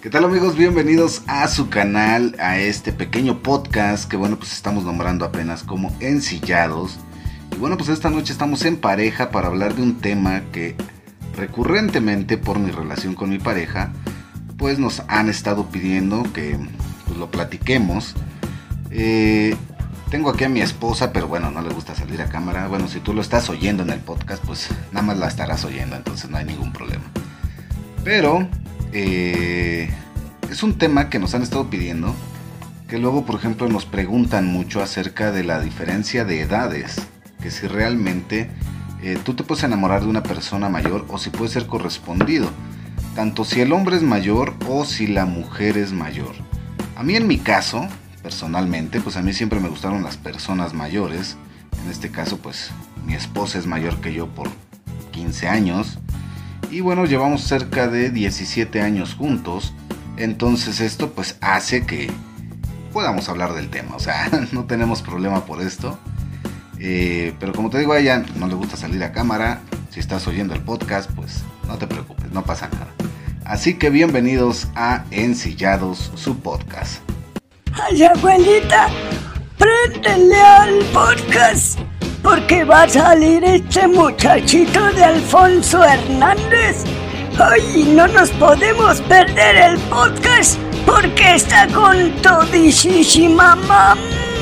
¿Qué tal amigos? Bienvenidos a su canal, a este pequeño podcast que bueno pues estamos nombrando apenas como Ensillados. Y bueno pues esta noche estamos en pareja para hablar de un tema que recurrentemente por mi relación con mi pareja pues nos han estado pidiendo que pues, lo platiquemos. Eh, tengo aquí a mi esposa, pero bueno, no le gusta salir a cámara. Bueno, si tú lo estás oyendo en el podcast, pues nada más la estarás oyendo, entonces no hay ningún problema. Pero eh, es un tema que nos han estado pidiendo, que luego, por ejemplo, nos preguntan mucho acerca de la diferencia de edades, que si realmente eh, tú te puedes enamorar de una persona mayor o si puede ser correspondido, tanto si el hombre es mayor o si la mujer es mayor. A mí en mi caso, personalmente, pues a mí siempre me gustaron las personas mayores, en este caso pues mi esposa es mayor que yo por 15 años, y bueno, llevamos cerca de 17 años juntos. Entonces esto pues hace que podamos hablar del tema. O sea, no tenemos problema por esto. Eh, pero como te digo, a ella no le gusta salir a cámara. Si estás oyendo el podcast, pues no te preocupes, no pasa nada. Así que bienvenidos a Ensillados, su podcast. Ay, abuelita, préndele al podcast porque va a salir este muchachito de Alfonso Hernández. Ay, no nos podemos perder el podcast porque está con todísima mamá.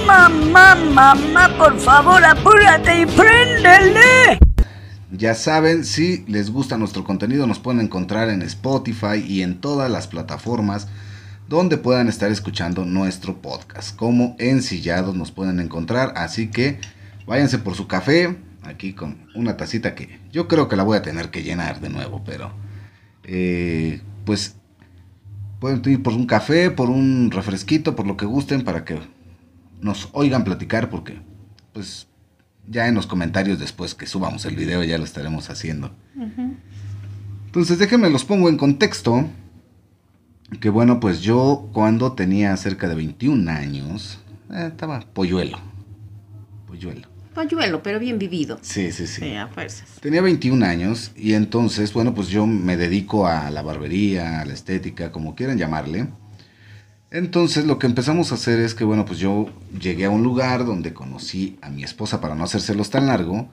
Mamá, mamá, por favor, apúrate y préndele. Ya saben, si les gusta nuestro contenido, nos pueden encontrar en Spotify y en todas las plataformas donde puedan estar escuchando nuestro podcast. Como ensillados nos pueden encontrar, así que váyanse por su café, aquí con una tacita que yo creo que la voy a tener que llenar de nuevo, pero eh, pues pueden ir por un café, por un refresquito, por lo que gusten, para que nos oigan platicar, porque pues ya en los comentarios después que subamos el video ya lo estaremos haciendo. Entonces déjenme los pongo en contexto. Que bueno, pues yo cuando tenía cerca de 21 años, eh, estaba polluelo. Polluelo. Polluelo, pero bien vivido. Sí, sí, sí. Sí, a fuerzas. Tenía 21 años y entonces, bueno, pues yo me dedico a la barbería, a la estética, como quieran llamarle. Entonces lo que empezamos a hacer es que, bueno, pues yo llegué a un lugar donde conocí a mi esposa para no hacérselos tan largo.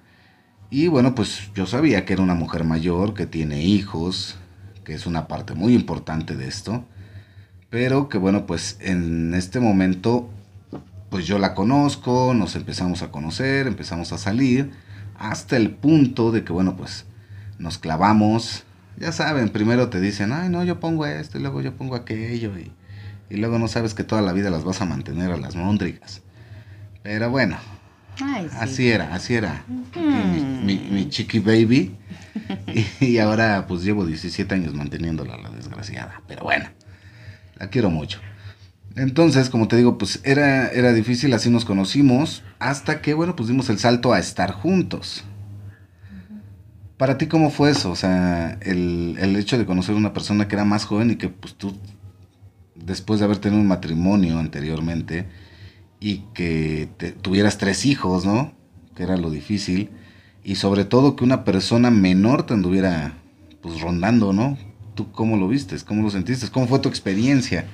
Y bueno, pues yo sabía que era una mujer mayor, que tiene hijos, que es una parte muy importante de esto. Pero que bueno, pues en este momento pues yo la conozco, nos empezamos a conocer, empezamos a salir, hasta el punto de que, bueno, pues nos clavamos. Ya saben, primero te dicen, ay, no, yo pongo esto, y luego yo pongo aquello, y, y luego no sabes que toda la vida las vas a mantener a las mondrigas. Pero bueno, Ay, sí. así era, así era. Mi, mi, mi chiqui baby. Y, y ahora pues llevo 17 años manteniéndola, la desgraciada. Pero bueno, la quiero mucho. Entonces, como te digo, pues era, era difícil, así nos conocimos, hasta que, bueno, pues dimos el salto a estar juntos. Para ti, ¿cómo fue eso? O sea, el, el hecho de conocer a una persona que era más joven y que, pues tú, después de haber tenido un matrimonio anteriormente y que te- tuvieras tres hijos, ¿no? Que era lo difícil. Y sobre todo que una persona menor te anduviera, pues, rondando, ¿no? ¿Tú cómo lo vistes? ¿Cómo lo sentiste? ¿Cómo fue tu experiencia?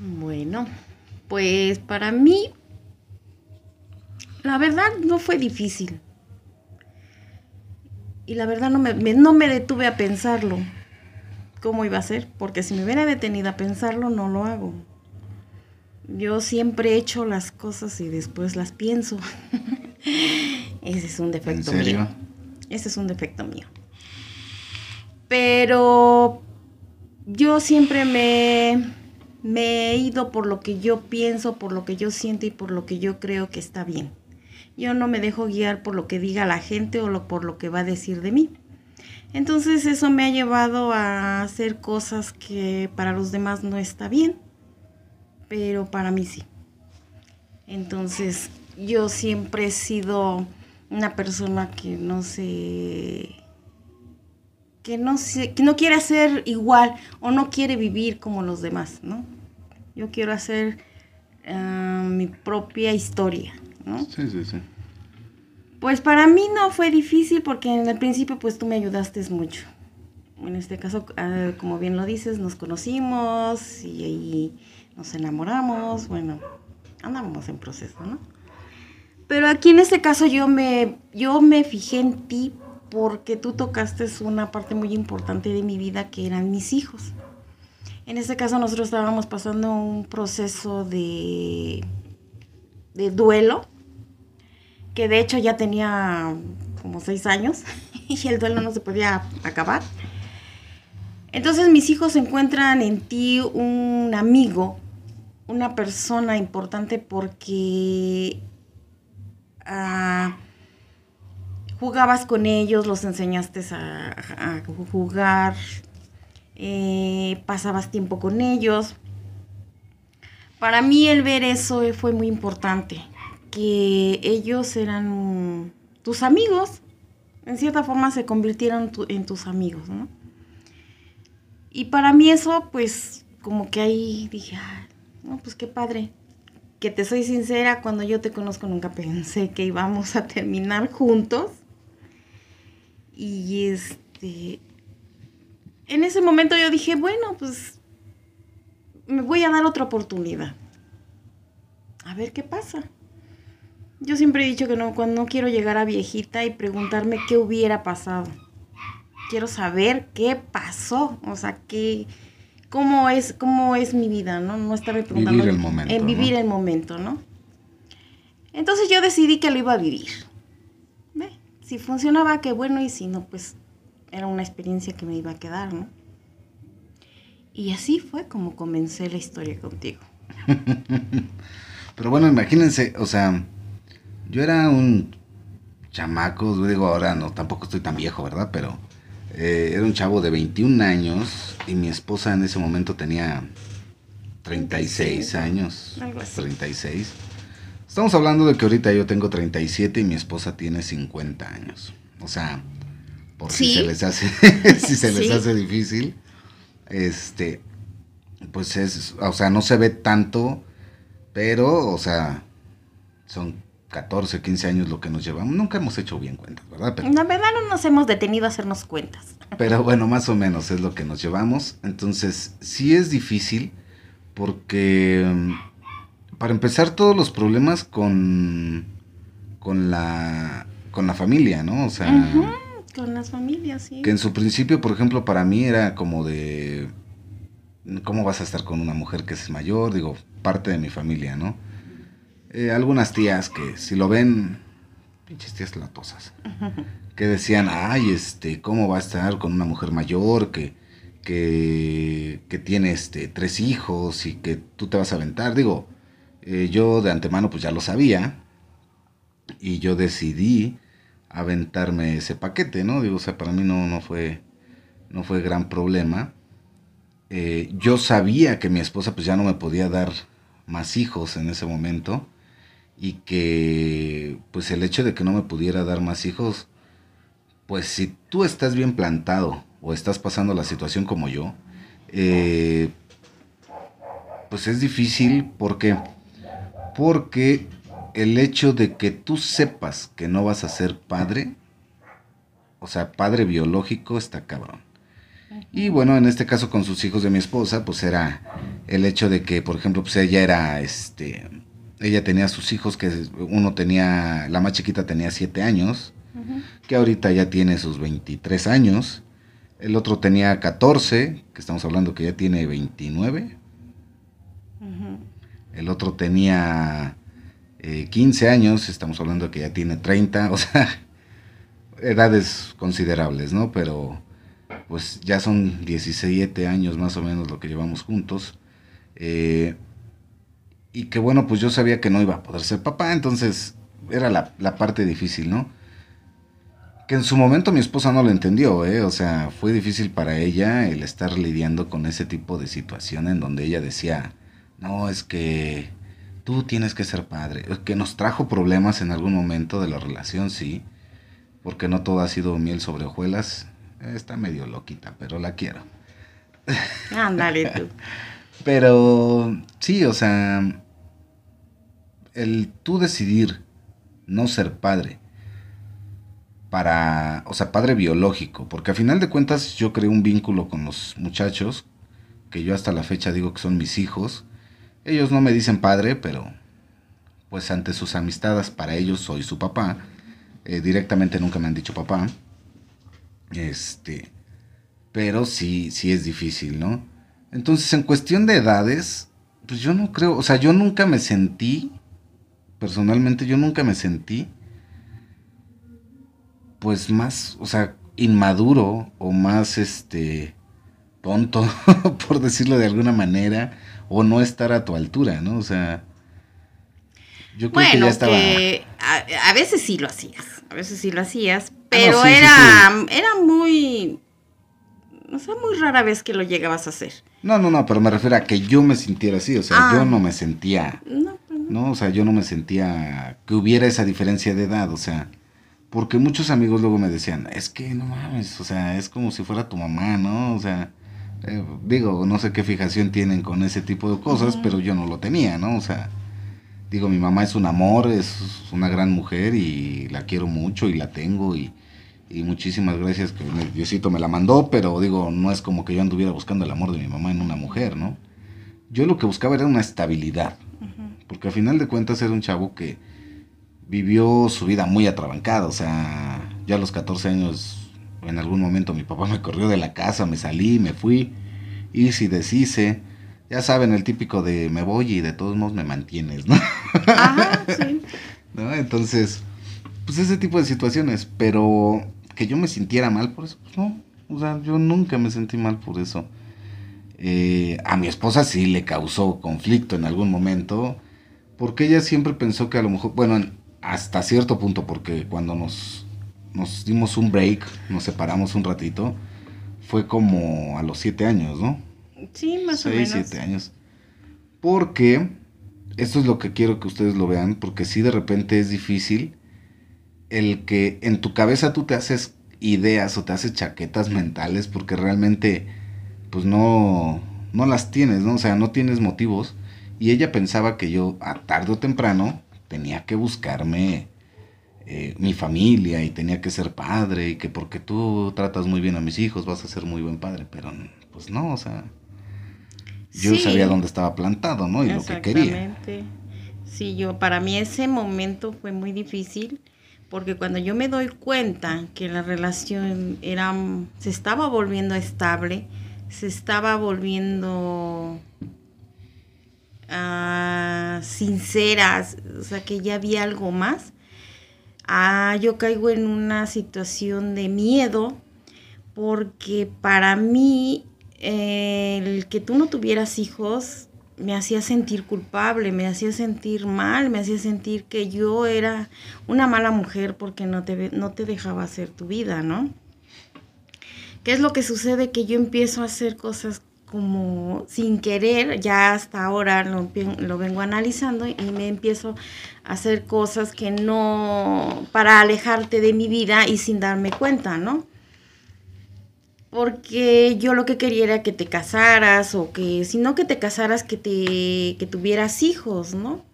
Bueno, pues para mí, la verdad no fue difícil. Y la verdad no me, me- no me detuve a pensarlo. ¿Cómo iba a ser? Porque si me hubiera detenido a pensarlo, no lo hago. Yo siempre he hecho las cosas y después las pienso. Ese es un defecto ¿En serio? mío. Ese es un defecto mío. Pero yo siempre me, me he ido por lo que yo pienso, por lo que yo siento y por lo que yo creo que está bien. Yo no me dejo guiar por lo que diga la gente o por lo que va a decir de mí. Entonces eso me ha llevado a hacer cosas que para los demás no está bien, pero para mí sí. Entonces yo siempre he sido una persona que no se que no se, que no quiere hacer igual o no quiere vivir como los demás, ¿no? Yo quiero hacer ah, mi propia historia, ¿no? Sí, sí, sí. Pues para mí no fue difícil porque en el principio pues tú me ayudaste mucho. en este caso, ah, como bien lo dices, nos conocimos y ahí nos enamoramos, bueno, andamos en proceso, ¿no? Pero aquí en este caso yo me, yo me fijé en ti porque tú tocaste una parte muy importante de mi vida que eran mis hijos. En este caso nosotros estábamos pasando un proceso de, de duelo, que de hecho ya tenía como seis años y el duelo no se podía acabar. Entonces mis hijos encuentran en ti un amigo, una persona importante porque uh, jugabas con ellos, los enseñaste a, jugar, eh, pasabas tiempo con ellos. Para mí el ver eso fue muy importante, que ellos eran tus amigos, en cierta forma se convirtieron en tus amigos, ¿no? Y para mí eso, pues, como que ahí dije, no, pues qué padre. Que te soy sincera, cuando yo te conozco nunca pensé que íbamos a terminar juntos. Y este, en ese momento yo dije, bueno, pues me voy a dar otra oportunidad. A ver qué pasa. Yo siempre he dicho que no, cuando no quiero llegar a viejita y preguntarme qué hubiera pasado. Quiero saber qué pasó, o sea, qué, cómo es, cómo es mi vida, ¿no? No estarme preguntando. Vivir el momento. En vivir el momento, ¿no? Entonces yo decidí que lo iba a vivir. Si funcionaba, qué bueno, y si no, pues era una experiencia que me iba a quedar, ¿no? Y así fue como comencé la historia contigo. Pero bueno, imagínense, o sea, yo era un chamaco, digo ahora no, tampoco estoy tan viejo, ¿verdad? Pero eh, era un chavo de 21 años y mi esposa en ese momento tenía 36 años. Algo así. 36. Estamos hablando de que ahorita yo tengo 37 y mi esposa tiene 50 años. O sea, por si se les hace, si se les hace difícil, este, pues es, o sea, no se ve tanto, pero, o sea, son 14, 15 años lo que nos llevamos. Nunca hemos hecho bien cuentas, ¿verdad? Pero, la verdad no nos hemos detenido a hacernos cuentas. Pero bueno, más o menos es lo que nos llevamos. Entonces, sí es difícil porque, para empezar, todos los problemas con, con, la, con la familia, ¿no? O sea... Con las familias, sí. Que en su principio, por ejemplo, para mí era como de, ¿cómo vas a estar con una mujer que es mayor? Digo, parte de mi familia, ¿no? Eh, algunas tías que si lo ven, pinches tías latosas, que decían, ay, este, ¿cómo va a estar con una mujer mayor que, que, que tiene este, tres hijos y que tú te vas a aventar? Digo, eh, yo de antemano pues ya lo sabía y yo decidí aventarme ese paquete, ¿no? Digo, o sea, para mí no, no, fue, no fue gran problema. Eh, yo sabía que mi esposa pues ya no me podía dar más hijos en ese momento y que pues el hecho de que no me pudiera dar más hijos, pues si tú estás bien plantado o estás pasando la situación como yo, eh, pues es difícil porque porque el hecho de que tú sepas que no vas a ser padre, o sea, padre biológico, está cabrón. Y bueno, en este caso con sus hijos de mi esposa, pues era el hecho de que, por ejemplo, pues ella era, este, ella tenía sus hijos que uno tenía, la más chiquita tenía 7 años, que ahorita ya tiene sus 23 años, el otro tenía 14, que estamos hablando que ya tiene 29, el otro tenía 15 eh, años, estamos hablando que ya tiene 30, o sea, edades considerables, ¿no? Pero pues ya son 17 años más o menos lo que llevamos juntos. Eh, y que bueno, pues yo sabía que no iba a poder ser papá, entonces era la, la, parte difícil, ¿no? Que en su momento mi esposa no lo entendió, ¿eh? O sea, fue difícil para ella el estar lidiando con ese tipo de situación en donde ella decía, no, es que tú tienes que ser padre. Que nos trajo problemas en algún momento de la relación, sí. Porque no todo ha sido miel sobre hojuelas. Está medio loquita, pero la quiero. Ándale tú. pero sí, o sea, el tú decidir no ser padre para, o sea, padre biológico, porque a final de cuentas yo creé un vínculo con los muchachos, que yo hasta la fecha digo que son mis hijos. Ellos no me dicen padre, pero pues ante sus amistades para ellos soy su papá. Eh, directamente nunca me han dicho papá. Este, pero sí, sí es difícil, ¿no? Entonces, en cuestión de edades, pues yo no creo, o sea, yo nunca me sentí, personalmente yo nunca me sentí, pues más, o sea, inmaduro o más, este, tonto, por decirlo de alguna manera, o no estar a tu altura, ¿no? O sea, yo creo que ya estaba... a, veces sí lo hacías, a veces sí lo hacías, ah, pero era, era muy o sea, muy rara vez que lo llegabas a hacer. No, no, no, pero me refiero a que yo me sintiera así, o sea, yo ah. no me sentía, no, pues no. no, o sea, yo no me sentía que hubiera esa diferencia de edad, o sea, porque muchos amigos luego me decían, es que no mames, o sea, es como si fuera tu mamá, ¿no? O sea, eh, digo, no sé qué fijación tienen con ese tipo de cosas, pero yo no lo tenía, ¿no? O sea, digo, mi mamá es un amor, es una gran mujer y la quiero mucho y la tengo y y muchísimas gracias que Diosito me la mandó, pero digo, no es como que yo anduviera buscando el amor de mi mamá en una mujer, ¿no? Yo lo que buscaba era una estabilidad, porque al final de cuentas era un chavo que vivió su vida muy atrabancada, o sea, ya a los 14 años, en algún momento mi papá me corrió de la casa, me salí, me fui, y si deshice, ya saben, el típico de me voy y de todos modos me mantienes, ¿no? Ajá, sí. ¿No? Entonces, pues ese tipo de situaciones, pero que yo me sintiera mal por eso, pues no. O sea, yo nunca me sentí mal por eso. Eh, a mi esposa sí le causó conflicto en algún momento, porque ella siempre pensó que a lo mejor, bueno, hasta cierto punto, porque cuando nos, nos dimos un break, nos separamos un ratito, fue como a los siete años, ¿no? Sí, más o menos. siete años. Porque, esto es lo que quiero que ustedes lo vean, porque sí de repente es difícil el que en tu cabeza tú te haces ideas o te haces chaquetas mentales porque realmente pues no, no las tienes, ¿no? O sea, no tienes motivos. Y ella pensaba que yo a tarde o temprano tenía que buscarme eh, mi familia y tenía que ser padre y que porque tú tratas muy bien a mis hijos vas a ser muy buen padre. Pero pues no, o sea, yo sabía dónde estaba plantado, ¿no? Y lo que quería. Sí, yo, para mí ese momento fue muy difícil porque cuando yo me doy cuenta que la relación era, se estaba volviendo estable, se estaba volviendo uh, sincera, o sea, que ya había algo más, ah, yo caigo en una situación de miedo, porque para mí el que tú no tuvieras hijos me hacía sentir culpable, me hacía sentir mal, me hacía sentir que yo era una mala mujer porque no te, no te dejaba hacer tu vida, ¿no? ¿Qué es lo que sucede? Que yo empiezo a hacer cosas como sin querer, ya hasta ahora lo, lo vengo analizando y me empiezo hacer cosas que no, para alejarte de mi vida y sin darme cuenta, ¿no? porque yo lo que quería era que te casaras o que si no que te casaras que te que tuvieras hijos, ¿no?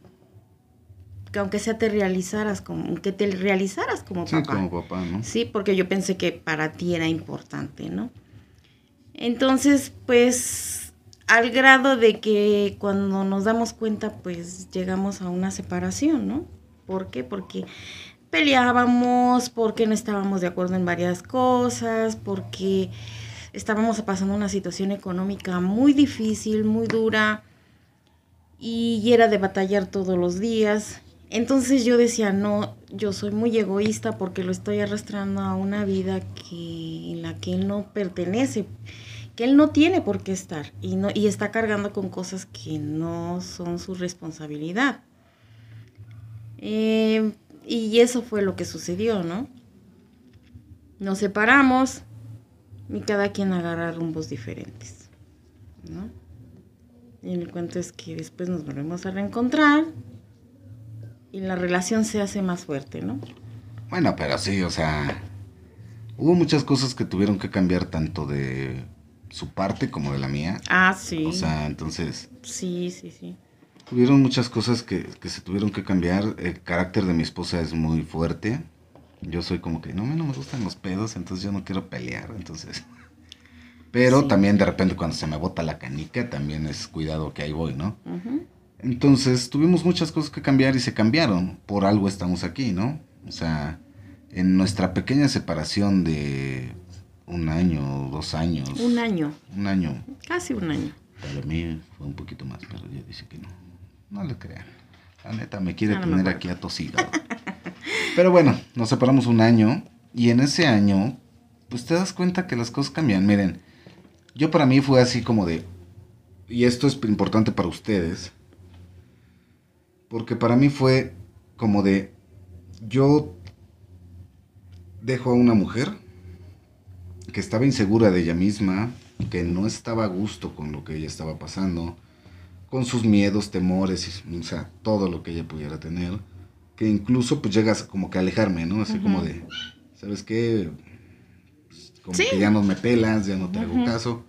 Que aunque sea te realizaras como que te realizaras como sí, como papá, ¿no? Sí, porque yo pensé que para ti era importante, ¿no? Entonces, pues al grado de que cuando nos damos cuenta, pues llegamos a una separación, ¿no? ¿Por qué? Porque peleábamos, porque no estábamos de acuerdo en varias cosas, porque estábamos pasando una situación económica muy difícil, muy dura, y era de batallar todos los días. Entonces yo decía, no, yo soy muy egoísta porque lo estoy arrastrando a una vida que, en la que él no pertenece, que él no tiene por qué estar y, no, y está cargando con cosas que no son su responsabilidad. Eh, y eso fue lo que sucedió, ¿no? Nos separamos y cada quien agarra rumbos diferentes, ¿no? Y el cuento es que después nos volvemos a reencontrar y la relación se hace más fuerte, ¿no? Bueno, pero sí, o sea, hubo muchas cosas que tuvieron que cambiar tanto de su parte como de la mía. Ah, sí. O sea, entonces... Sí, sí, sí. Hubieron muchas cosas que, se tuvieron que cambiar. El carácter de mi esposa es muy fuerte. Yo soy como que, no, a mí no me gustan los pedos, entonces yo no quiero pelear, entonces... Pero Sí. también de repente cuando se me bota la canica, también es cuidado que ahí voy, ¿no? Entonces tuvimos muchas cosas que cambiar y se cambiaron. Por algo estamos aquí, ¿no? O sea, en nuestra pequeña separación de un año, dos años. Un año, Un año. casi un año. Para mí fue un poquito más, pero ella dice que no. No le crean. La neta me quiere no tener aquí atosigado. pero bueno, nos separamos un año y en ese año, pues te das cuenta que las cosas cambian. Miren, yo para mí fue así como de, y esto es importante para ustedes, porque para mí fue como de, yo dejo a una mujer que estaba insegura de ella misma, que no estaba a gusto con lo que ella estaba pasando, con sus miedos, temores, y, o sea, todo lo que ella pudiera tener, que incluso pues llegas como que a alejarme, ¿no? Así como de, ¿sabes qué? Pues, como Sí. que ya no me pelas, ya no te hago caso,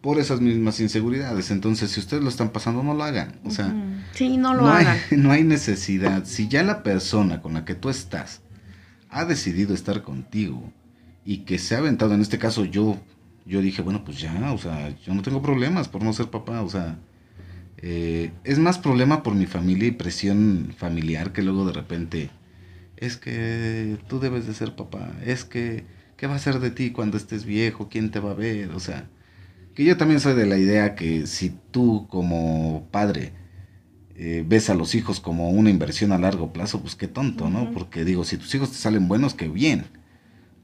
por esas mismas inseguridades. Entonces, si ustedes lo están pasando, no lo hagan. O sea. Sí, no lo no hay, hagan. no hay necesidad. Si ya la persona con la que tú estás ha decidido estar contigo y que se ha aventado, en este caso yo, yo dije, bueno, pues ya, o sea, yo no tengo problemas por no ser papá, o sea, eh, es más problema por mi familia y presión familiar que luego de repente, es que tú debes de ser papá, es que, ¿qué va a ser de ti cuando estés viejo? ¿Quién te va a ver? O sea, que yo también soy de la idea que si tú como padre eh, ves a los hijos como una inversión a largo plazo, pues qué tonto, ¿no? Porque digo, si tus hijos te salen buenos, qué bien.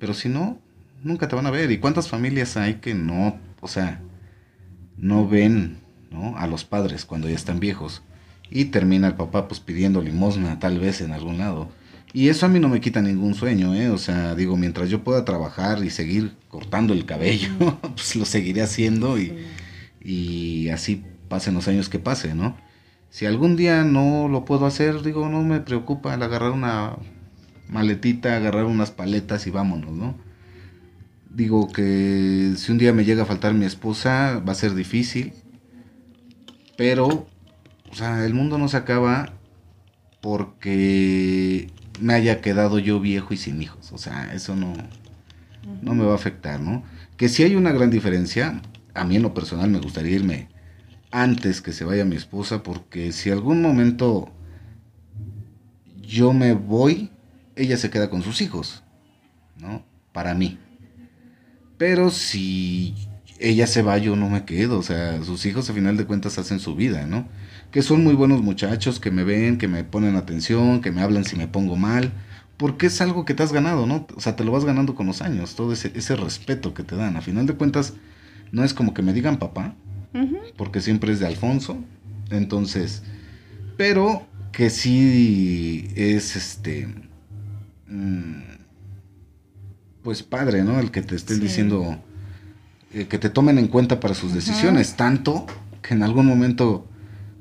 Pero si no, nunca te van a ver. ¿Y cuántas familias hay que no, o sea, no ven, ¿no? A los padres cuando ya están viejos. Y termina el papá pues pidiendo limosna tal vez en algún lado. Y eso a mí no me quita ningún sueño, ¿eh? O sea, digo, mientras yo pueda trabajar y seguir cortando el cabello, pues lo seguiré haciendo y, y así pasen los años que pase, ¿no? Si algún día no lo puedo hacer, digo, no me preocupa el agarrar una maletita, agarrar unas paletas y vámonos, ¿no? Digo que si un día me llega a faltar mi esposa, va a ser difícil, pero, o sea, el mundo no se acaba porque me haya quedado yo viejo y sin hijos, o sea, eso no, no me va a afectar, ¿no? Que si hay una gran diferencia, a mí en lo personal me gustaría irme antes que se vaya mi esposa, porque si algún momento yo me voy, ella se queda con sus hijos, ¿no? Para mí. Pero si ella se va, yo no me quedo, o sea, sus hijos a final de cuentas hacen su vida, ¿no? Que son muy buenos muchachos, que me ven, que me ponen atención, que me hablan si me pongo mal, porque es algo que te has ganado, ¿no? O sea, te lo vas ganando con los años, todo ese, ese respeto que te dan. A final de cuentas, no es como que me digan papá, porque siempre es de Alfonso. Entonces, pero que sí es este. Mm, Pues padre, ¿no? El que te estén Sí. diciendo. eh, que te tomen en cuenta para sus decisiones. Tanto que en algún momento,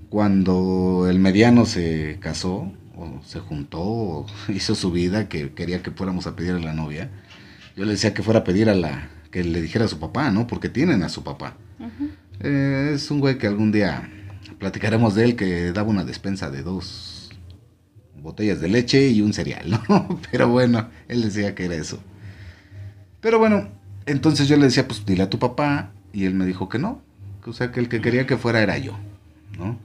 cuando el mediano se casó, o se juntó, o hizo su vida, que quería que fuéramos a pedir a la novia, yo le decía que fuera a pedir a la. que le dijera a su papá, ¿no? Porque tienen a su papá. Eh, es un güey que algún día platicaremos de él que daba una despensa de dos botellas de leche y un cereal, ¿no? Pero bueno, él decía que era eso. Pero bueno, entonces yo le decía, pues dile a tu papá, y él me dijo que no, o sea, que el que quería que fuera era yo, ¿no?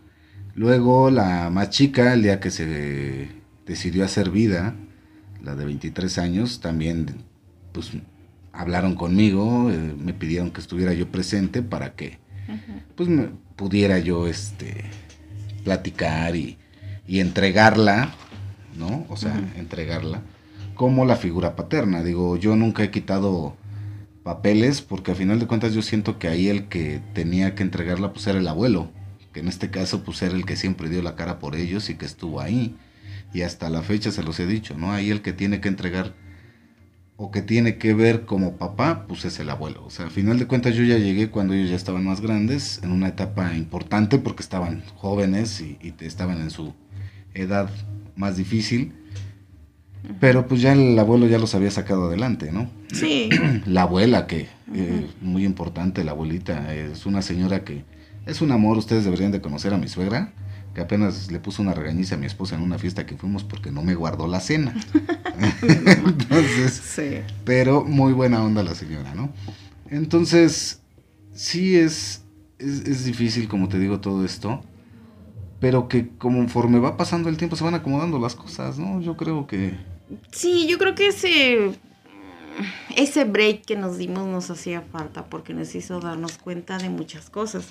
Luego la más chica, el día que se decidió hacer vida, la de 23 años, también pues hablaron conmigo, eh, me pidieron que estuviera yo presente para que pues me pudiera yo este platicar y, y entregarla, ¿no? O sea, entregarla como la figura paterna. Digo, yo nunca he quitado papeles porque a final de cuentas yo siento que ahí el que tenía que entregarla pues era el abuelo, que en este caso pues era el que siempre dio la cara por ellos y que estuvo ahí. Y hasta la fecha se los he dicho, ¿no? Ahí el que tiene que entregar o que tiene que ver como papá, pues es el abuelo. O sea, al final de cuentas yo ya llegué cuando ellos ya estaban más grandes, en una etapa importante porque estaban jóvenes y, estaban en su edad más difícil. Pero pues ya el abuelo ya los había sacado adelante, ¿no? Sí, La abuela, que eh, muy importante, la abuelita, es una señora que es un amor, ustedes deberían de conocer a mi suegra, que apenas le puso una regañiza a mi esposa en una fiesta que fuimos porque no me guardó la cena. Entonces, Sí. pero muy buena onda la señora, ¿no? Entonces, sí es, es, es difícil, como te digo, todo esto, pero que conforme va pasando el tiempo se van acomodando las cosas, ¿no? Yo creo que... Sí, yo creo que ese, ese break que nos dimos nos hacía falta porque nos hizo darnos cuenta de muchas cosas.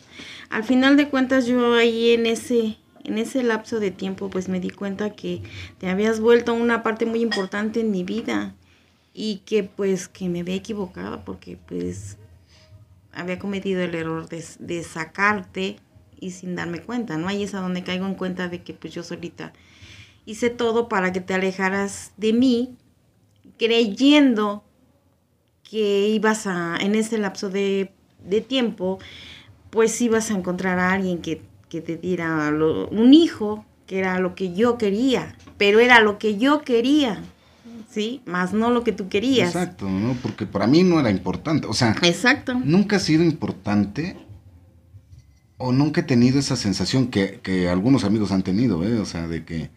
Al final de cuentas yo ahí en ese, en ese lapso de tiempo pues me di cuenta que te habías vuelto una parte muy importante en mi vida y que pues que me había equivocado porque pues había cometido el error de, de sacarte y sin darme cuenta, ¿no? Ahí es a donde caigo en cuenta de que pues yo solita hice todo para que te alejaras de mí, creyendo que ibas a, en ese lapso de, de tiempo, pues ibas a encontrar a alguien que, que te diera lo- un hijo, que era lo que yo quería, pero era lo que yo quería, ¿sí? Más no lo que tú querías. Exacto, ¿no? Porque para mí no era importante, o sea, Exacto. nunca ha sido importante o nunca he tenido esa sensación que, que algunos amigos han tenido, ¿eh? O sea, de que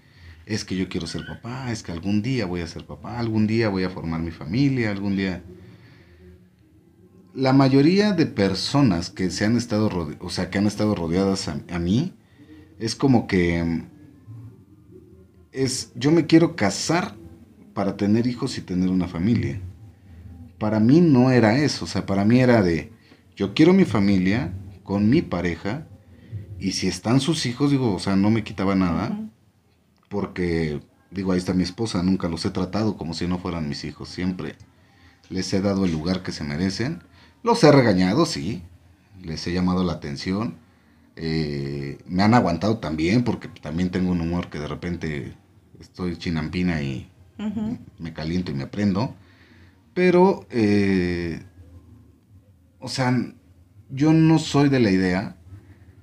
es que yo quiero ser papá, es que algún día voy a ser papá, algún día voy a formar mi familia, algún día... La mayoría de personas que se han estado, o sea, que han estado rodeadas a, a mí, es como que mm, es, yo me quiero casar para tener hijos y tener una familia para mí no era eso, o sea, para mí era de, yo quiero mi familia con mi pareja y si están sus hijos, digo, o sea, no me quitaba nada, porque, digo, ahí está mi esposa, nunca los he tratado como si no fueran mis hijos, siempre les he dado el lugar que se merecen, los he regañado, sí, les he llamado la atención, eh, me han aguantado también, porque también tengo un humor que de repente estoy chinampina y me caliento y me prendo. Pero, eh, o sea, yo no soy de la idea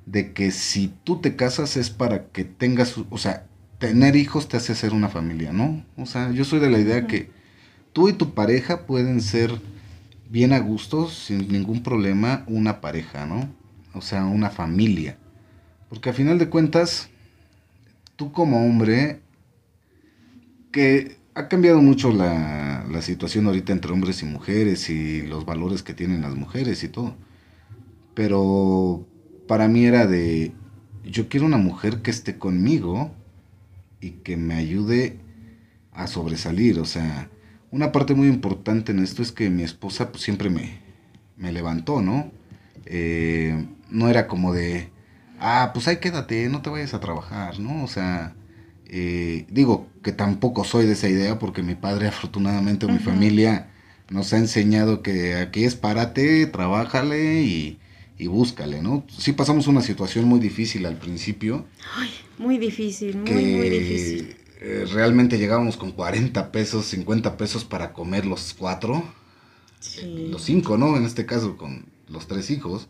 de que si tú te casas es para que tengas, o sea, tener hijos te hace ser una familia, ¿no? O sea, yo soy de la idea que tú y tu pareja pueden ser bien a gusto, sin ningún problema, una pareja, ¿no? O sea, una familia. Porque a final de cuentas, tú como hombre, que ha cambiado mucho la, la situación ahorita entre hombres y mujeres y los valores que tienen las mujeres y todo. Pero para mí era de, yo quiero una mujer que esté conmigo y que me ayude a sobresalir. O sea, una parte muy importante en esto es que mi esposa pues, siempre me, me levantó, ¿no? Eh, no era como de, ah, pues ahí quédate, no te vayas a trabajar, ¿no? O sea, eh, digo que tampoco soy de esa idea porque mi padre afortunadamente o mi familia nos ha enseñado que aquí es párate, trabájale y, y búscale, ¿no? Sí pasamos una situación muy difícil al principio Muy difícil, muy, que muy difícil. eh, realmente llegábamos con 40 pesos, 50 pesos para comer los cuatro, Sí. los cinco, ¿no? En este caso con los tres hijos.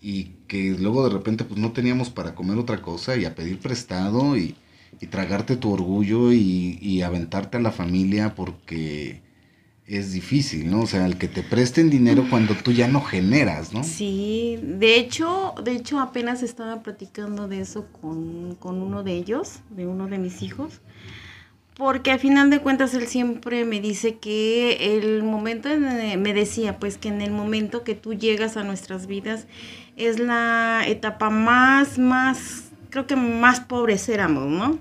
Y que luego de repente pues no teníamos para comer otra cosa y a pedir prestado y, y tragarte tu orgullo y, y aventarte a la familia porque es difícil, ¿no? O sea, el que te presten dinero cuando tú ya no generas, ¿no? Sí, de hecho, de hecho apenas estaba platicando de eso con, con uno de ellos, de uno de mis hijos, porque al final de cuentas él siempre me dice que el momento, en- me decía pues que en el momento que tú llegas a nuestras vidas es la etapa más, más, creo que más pobres éramos, ¿no?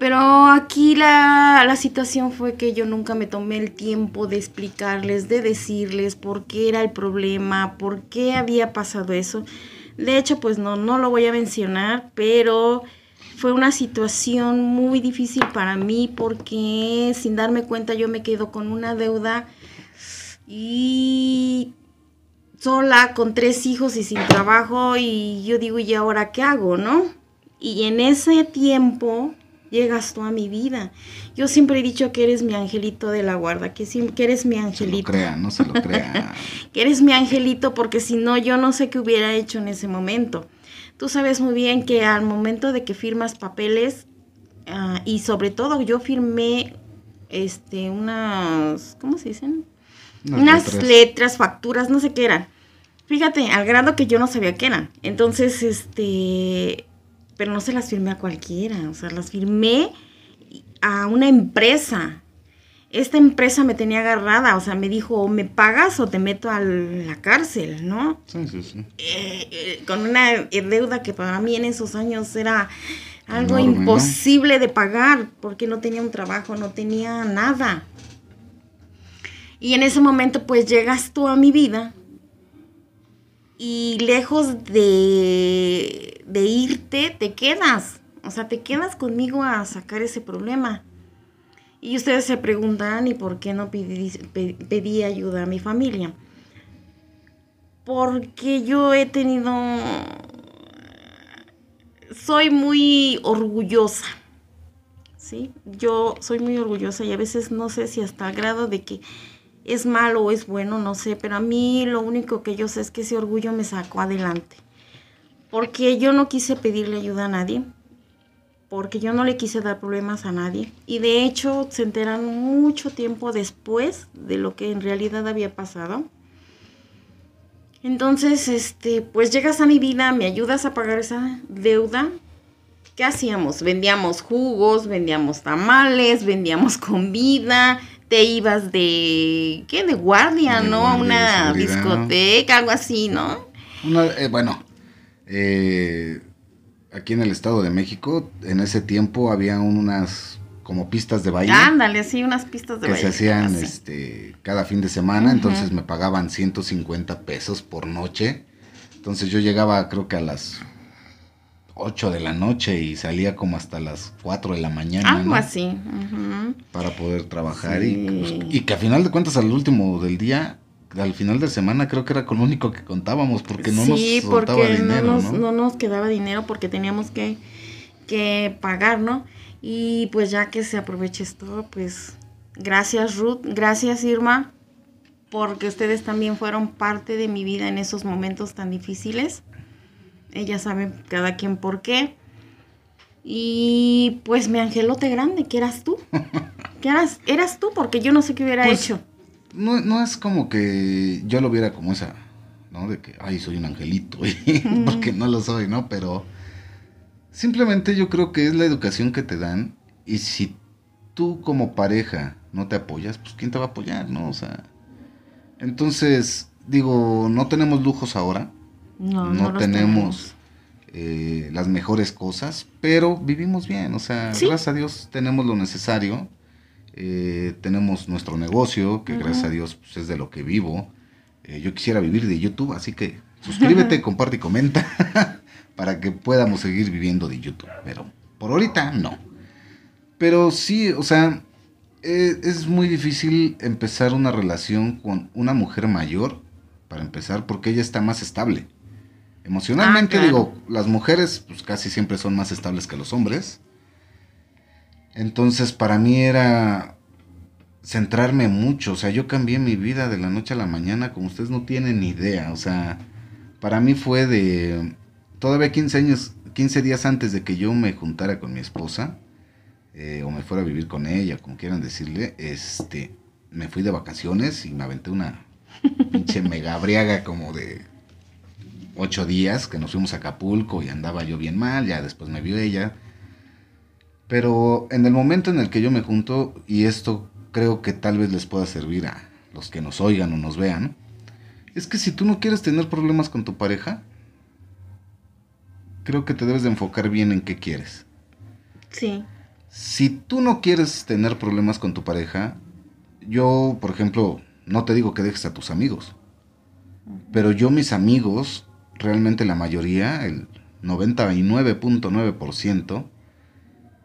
Pero aquí la, la situación fue que yo nunca me tomé el tiempo de explicarles, de decirles por qué era el problema, por qué había pasado eso. De hecho, pues no, no lo voy a mencionar, pero fue una situación muy difícil para mí porque sin darme cuenta yo me quedo con una deuda y sola con tres hijos y sin trabajo y yo digo, ¿y ahora qué hago, no? Y en ese tiempo llegas tú a mi vida. Yo siempre he dicho que eres mi angelito de la guarda, que, sim- que eres mi Se lo angelito. crea, no se lo crea. Que eres mi angelito porque si no, yo no sé qué hubiera hecho en ese momento. Tú sabes muy bien que al momento de que firmas papeles, ah, y sobre todo yo firmé este, unas, ¿cómo se dicen? Unas unas letras. letras. facturas, no sé qué eran. Fíjate, al grado que yo no sabía qué eran. Entonces, este, pero no se las firmé a cualquiera, o sea, las firmé a una empresa. Esta empresa me tenía agarrada, o sea, me dijo, o me pagas o te meto a la cárcel, ¿no? Sí, sí, sí. Eh, eh, con una deuda que para mí en esos años era algo Enorme, ¿no? imposible de pagar, porque no tenía un trabajo, no tenía nada. Y en ese momento pues llegas tú a mi vida y lejos de, de irte, te quedas. O sea, te quedas conmigo a sacar ese problema. Y ustedes se preguntarán, ¿y por qué no pedí, pe- pedí ayuda a mi familia? Porque yo he tenido... Soy muy orgullosa. ¿Sí? Yo soy muy orgullosa y a veces no sé si hasta el grado de que es malo o es bueno, no sé, pero a mí lo único que yo sé es que ese orgullo me sacó adelante. Porque yo no quise pedirle ayuda a nadie, porque yo no le quise dar problemas a nadie. Y de hecho se enteran mucho tiempo después de lo que en realidad había pasado. Entonces, este, pues llegas a mi vida, me ayudas a pagar esa deuda. ¿Qué hacíamos? Vendíamos jugos, vendíamos tamales, vendíamos comida, te ibas de, ¿qué? De guardia, De ¿no? A una discoteca, algo así, ¿no? Una, eh, bueno, eh, aquí en el Estado de México, en ese tiempo había unas como pistas de baile Ándale, sí, unas pistas de que baile. se hacían así. este, cada fin de semana, entonces me pagaban 150 pesos por noche. Entonces yo llegaba creo que a las 8 de la noche y salía como hasta las 4 de la mañana. Algo ¿no? así. para poder trabajar y, pues, y que a final de cuentas al último del día, al final de semana creo que era con lo único que contábamos porque no sí, nos soltaba porque dinero, no, nos, ¿no? no nos quedaba dinero porque teníamos que, que pagar, ¿no? Y pues ya que se aproveche esto, pues gracias Ruth, gracias Irma, porque ustedes también fueron parte de mi vida en esos momentos tan difíciles. Ellas saben cada quien por qué. Y pues mi angelote grande, que eras tú. Que eras, eras tú, porque yo no sé qué hubiera Pues, hecho. No, no es como que yo lo viera como esa, ¿no? De que, ay, soy un angelito, porque no lo soy, ¿no? Pero simplemente yo creo que es la educación que te dan y si tú como pareja no te apoyas, pues ¿quién te va a apoyar, no? O sea, entonces, digo, no tenemos lujos ahora, No, no, los tenemos eh, las mejores cosas, pero vivimos bien, o sea, Sí. gracias a Dios tenemos lo necesario, eh, tenemos nuestro negocio, que gracias a Dios pues, es de lo que vivo. Eh, yo quisiera vivir de YouTube, así que suscríbete, comparte y comenta para que podamos seguir viviendo de YouTube, pero por ahorita no. Pero sí, o sea, eh, es muy difícil empezar una relación con una mujer mayor, para empezar, porque ella está más estable. Emocionalmente, Ah, claro. digo, las mujeres pues casi siempre son más estables que los hombres. Entonces, para mí era centrarme mucho, o sea, yo cambié mi vida de la noche a la mañana, como ustedes no tienen ni idea, o sea, para mí fue de todavía 15 años, 15 días antes de que yo me juntara con mi esposa, eh, o me fuera a vivir con ella, como quieran decirle, este, me fui de vacaciones y me aventé una pinche megabriaga como de ocho días que nos fuimos a Acapulco y andaba yo bien mal, ya después me vio ella. Pero en el momento en el que yo me junto, y esto creo que tal vez les pueda servir a los que nos oigan o nos vean, es que si tú no quieres tener problemas con tu pareja, creo que te debes de enfocar bien en qué quieres. Sí. Si tú no quieres tener problemas con tu pareja, yo, por ejemplo, no te digo que dejes a tus amigos. Pero yo mis amigos, realmente la mayoría, el 99.9%,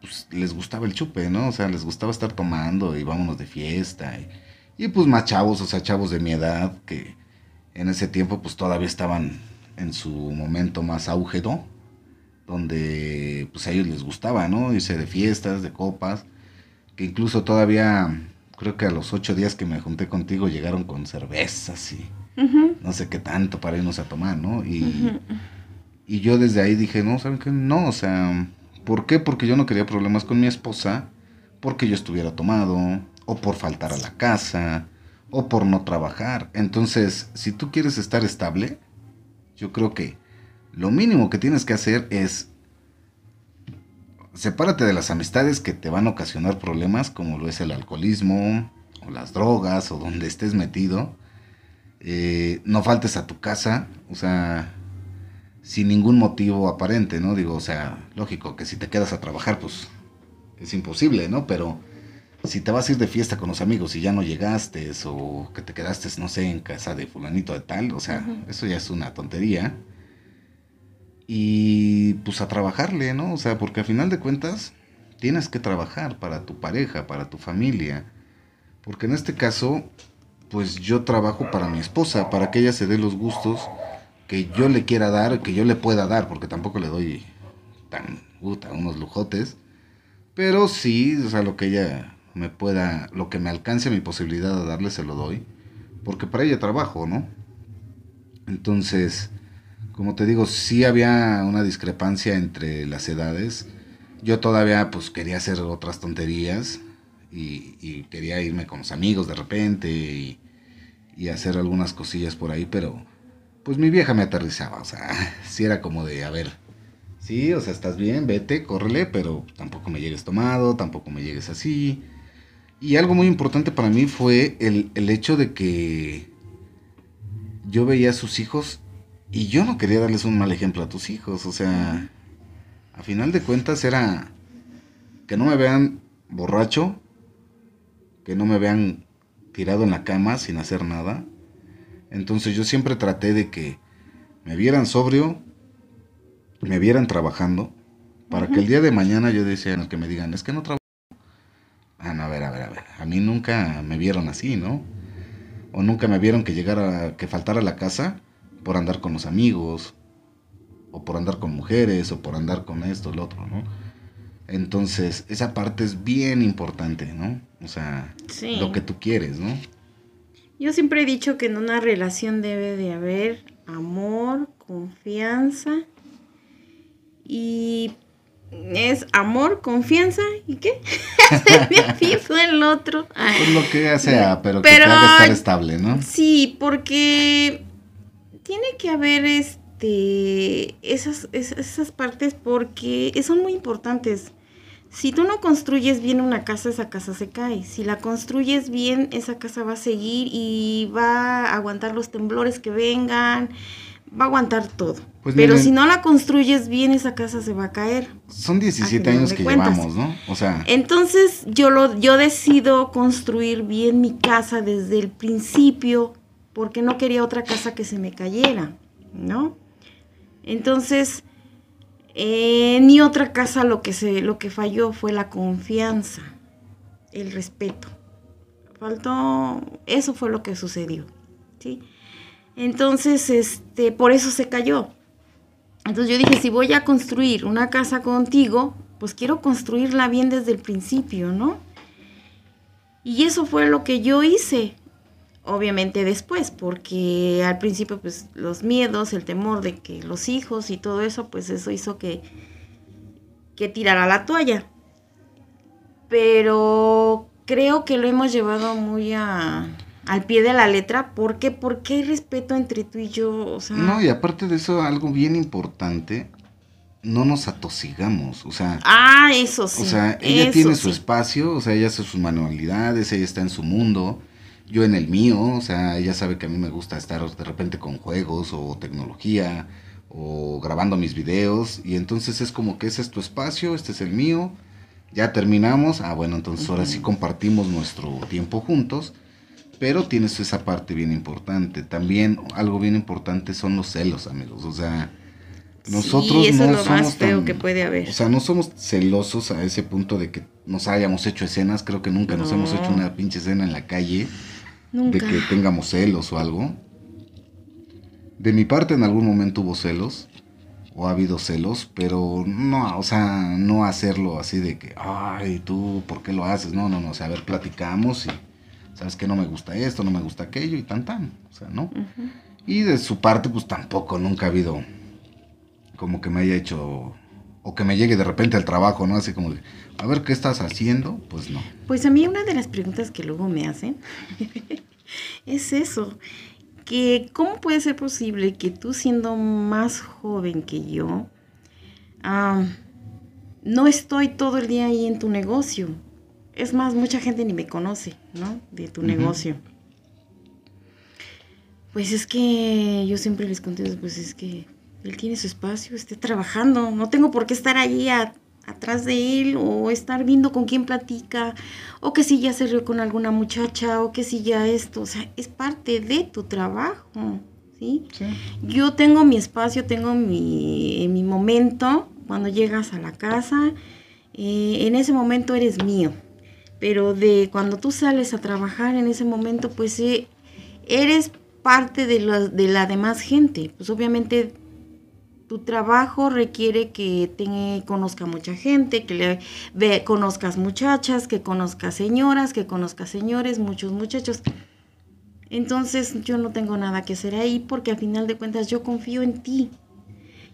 pues les gustaba el chupe, ¿no? O sea, les gustaba estar tomando y vámonos de fiesta. Y, y, pues más chavos, o sea, chavos de mi edad, que en ese tiempo pues todavía estaban en su momento más auge, ¿no? Donde pues a ellos les gustaba, ¿no? Irse de fiestas, de copas, que incluso todavía, creo que a los ocho días que me junté contigo llegaron con cervezas y no sé qué tanto para irnos a tomar, ¿no? Y, y yo desde ahí dije, no, ¿saben qué? No, o sea, ¿por qué? Porque yo no quería problemas con mi esposa, porque yo estuviera tomado, o por faltar a la casa, o por no trabajar. Entonces, si tú quieres estar estable, Yo creo que lo mínimo que tienes que hacer es sepárate de las amistades que te van a ocasionar problemas, como lo es el alcoholismo, o las drogas, o donde estés metido. Eh, no faltes a tu casa, o sea, sin ningún motivo aparente, ¿no? Digo, o sea, lógico que si te quedas a trabajar, pues es imposible, ¿no? Pero si te vas a ir de fiesta con los amigos y ya no llegaste, o que te quedaste, no sé, en casa de fulanito de tal, o sea, eso ya es una tontería. Y pues a trabajarle, ¿no? O sea, porque al final de cuentas tienes que trabajar para tu pareja, para tu familia. Porque en este caso, pues yo trabajo para mi esposa, para que ella se dé los gustos que yo le quiera dar, que yo le pueda dar, porque tampoco le doy tan puta, unos lujotes. Pero sí, o sea, lo que ella me pueda, lo que me alcance mi posibilidad de darle, se lo doy. Porque para ella trabajo, ¿no? Entonces, como te digo, sí había una discrepancia entre las edades. Yo todavía pues quería hacer otras tonterías y, quería irme con los amigos de repente y, y, hacer algunas cosillas por ahí, pero pues mi vieja me aterrizaba, o sea, sí era como de, a ver, sí, o sea, estás bien, vete, córrele, pero tampoco me llegues tomado, tampoco me llegues así. Y algo muy importante para mí fue el, el hecho de que yo veía a sus hijos y yo no quería darles un mal ejemplo a tus hijos, o sea, a final de cuentas era que no me vean borracho, que no me vean tirado en la cama sin hacer nada. Entonces yo siempre traté de que me vieran sobrio, me vieran trabajando, para que el día de mañana yo decía en el que me digan, es que no trabajo. Ah, no, a ver, a ver, a ver. A mí nunca me vieron así, ¿no? O nunca me vieron que llegara, que faltara a la casa por andar con los amigos, o por andar con mujeres, o por andar con esto, lo otro, ¿no? Entonces, esa parte es bien importante, ¿no? O sea, lo que tú quieres, ¿no? Yo siempre he dicho que en una relación debe de haber amor, confianza y es amor, confianza y qué? me fijo el otro. Pues lo que sea, pero, que tenga que estar estable, ¿no? Sí, porque tiene que haber este esas, esas, partes porque son muy importantes. Si tú no construyes bien una casa, esa casa se cae. Si la construyes bien, esa casa va a seguir y va a aguantar los temblores que vengan, va a aguantar todo. Pues Pero si no la construyes bien, esa casa se va a caer. Son 17 años que llevamos, ¿no? O sea. Entonces, yo lo yo decido construir bien mi casa desde el principio porque no quería otra casa que se me cayera, ¿no? Entonces, en mi otra casa lo que, se, lo que falló fue la confianza, el respeto. Faltó, eso fue lo que sucedió, ¿sí? Entonces, este, por eso se cayó. Entonces yo dije, si voy a construir una casa contigo, pues quiero construirla bien desde el principio, ¿no? Y eso fue lo que yo hice obviamente después, porque al principio pues los miedos, el temor de que los hijos y todo eso, pues eso hizo que, que tirara la toalla. Pero creo que lo hemos llevado muy a, al pie de la letra. ¿Por qué? Porque hay respeto entre tú y yo. no, y aparte de eso, algo bien importante, no nos atosigamos, o sea... Ah, eso sí. O sea, ella tiene su espacio, o sea, ella hace sus manualidades, ella está en su mundo yo en el mío, o sea, ella sabe que a mí me gusta estar de repente con juegos o tecnología o grabando mis videos y entonces es como que ese es tu espacio, este es el mío, ya terminamos, ah bueno, entonces ahora sí compartimos nuestro tiempo juntos, pero tienes esa parte bien importante, también algo bien importante son los celos, amigos, o sea, nosotros eso no es lo somos más feo que puede haber. O sea, no somos celosos a ese punto de que nos hayamos hecho escenas, creo que nunca nos hemos hecho una pinche escena en la calle de que tengamos celos o algo. De mi parte en algún momento hubo celos, o ha habido celos, pero no, o sea, no hacerlo así de que, ay, tú, ¿por qué lo haces? No, no, no, o sea, a ver, platicamos y, ¿sabes que No me gusta esto, no me gusta aquello y tan, tan, o sea, ¿no? Y de su parte, pues tampoco, nunca ha habido como que me haya hecho, o que me llegue de repente al trabajo, ¿no? Así como de, a ver, ¿qué estás haciendo? Pues no. Pues a mí una de las preguntas que luego me hacen es eso. porque ¿cómo puede ser posible que tú siendo más joven que yo, no estoy todo el día ahí en tu negocio? Es más, mucha gente ni me conoce, ¿no? De tu negocio. Pues es que yo siempre les contesto, pues es que él tiene su espacio, esté trabajando, no tengo por qué estar ahí atrás de él o estar viendo con quién platica. O que si ya se rió con alguna muchacha o que si ya esto, o sea, es parte de tu trabajo, ¿sí? Yo tengo mi espacio, tengo mi, mi momento. Cuando llegas a la casa, eh, en ese momento eres mío, pero de cuando tú sales a trabajar en ese momento, pues eh, eres parte de la, de la demás gente. Pues obviamente tu trabajo requiere que te conozca mucha gente, que le ve, conozcas muchachas, que conozcas señoras, que conozcas señores, muchos muchachos. Entonces yo no tengo nada que hacer ahí porque al final de cuentas yo confío en ti.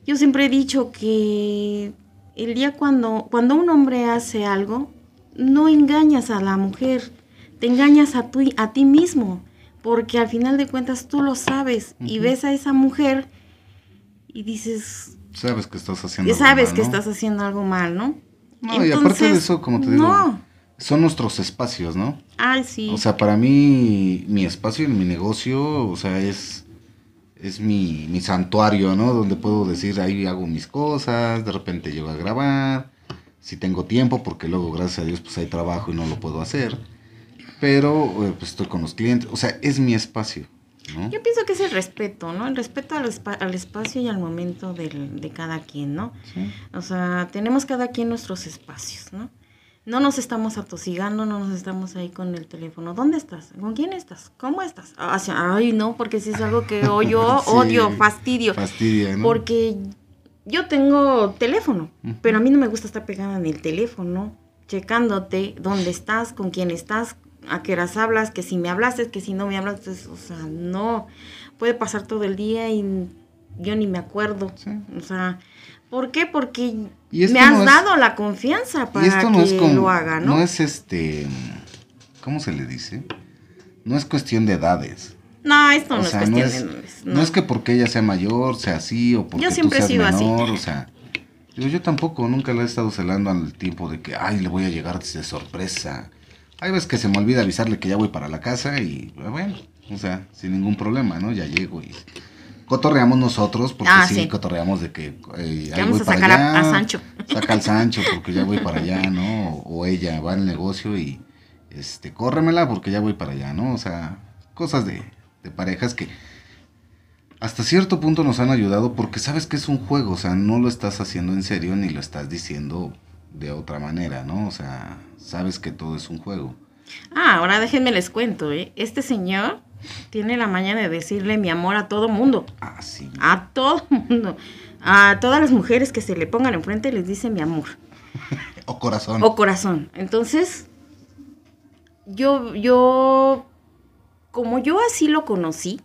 Yo siempre he dicho que el día cuando, cuando un hombre hace algo, no engañas a la mujer, te engañas a, tu, a ti mismo porque al final de cuentas tú lo sabes y ves a esa mujer y dices... Sabes que estás haciendo algo sabes que estás haciendo algo mal, ¿no? No, y aparte de eso, como te digo, son nuestros espacios, ¿no? Ay, sí. O sea, para mí, mi espacio en mi negocio, o sea, es, es mi, mi santuario, ¿no? Donde puedo decir, ahí hago mis cosas, de repente llego a grabar, si tengo tiempo, porque luego, gracias a Dios, pues hay trabajo y no lo puedo hacer pero eh, pues estoy con los clientes, o sea, es mi espacio. ¿No? Yo pienso que es el respeto, ¿no? El respeto al, al espacio y al momento del, de cada quien, ¿no? Sí. O sea, tenemos cada quien nuestros espacios, ¿no? No nos estamos atosigando, no nos estamos ahí con el teléfono. ¿Dónde estás? ¿Con quién estás? ¿Cómo estás? Ay, no, porque si es algo que yo odio, fastidio. Fastidia, ¿no? Porque yo tengo teléfono, pero a mí no me gusta estar pegada en el teléfono, checándote dónde estás, con quién estás, a qué horas hablas, que si me hablaste, que si no me hablas, pues, o sea, no, puede pasar todo el día y yo ni me acuerdo. O sea, ¿por qué? Porque me has dado la confianza para que lo haga, ¿no? No es este, ¿cómo se le dice? No es cuestión de edades. No, esto no es cuestión de edades. No. es que porque ella sea mayor, sea así, o porque yo siempre tú seas he sido menor, así. o sea... Yo, yo tampoco, nunca la he estado celando al tiempo de que, ay, le voy a llegar de sorpresa hay veces que se me olvida avisarle que ya voy para la casa y bueno, o sea, sin ningún problema, ¿no? Ya llego y cotorreamos nosotros, porque ah, sí, cotorreamos de que eh, ahí voy a sacar a, Sancho. Saca al Sancho porque ya voy para allá, ¿no? O, ella va al negocio y este, córremela porque ya voy para allá, ¿no? O sea, cosas de, de parejas que hasta cierto punto nos han ayudado porque sabes que es un juego, o sea, no lo estás haciendo en serio ni lo estás diciendo de otra manera, ¿no? O sea, sabes que todo es un juego. Ah, ahora déjenme les cuento, ¿eh? Este señor tiene la maña de decirle mi amor a todo mundo. Ah, sí. A todo mundo. A todas las mujeres que se le pongan enfrente les dice mi amor. o corazón. O corazón. Entonces, yo, yo, como yo así lo conocí,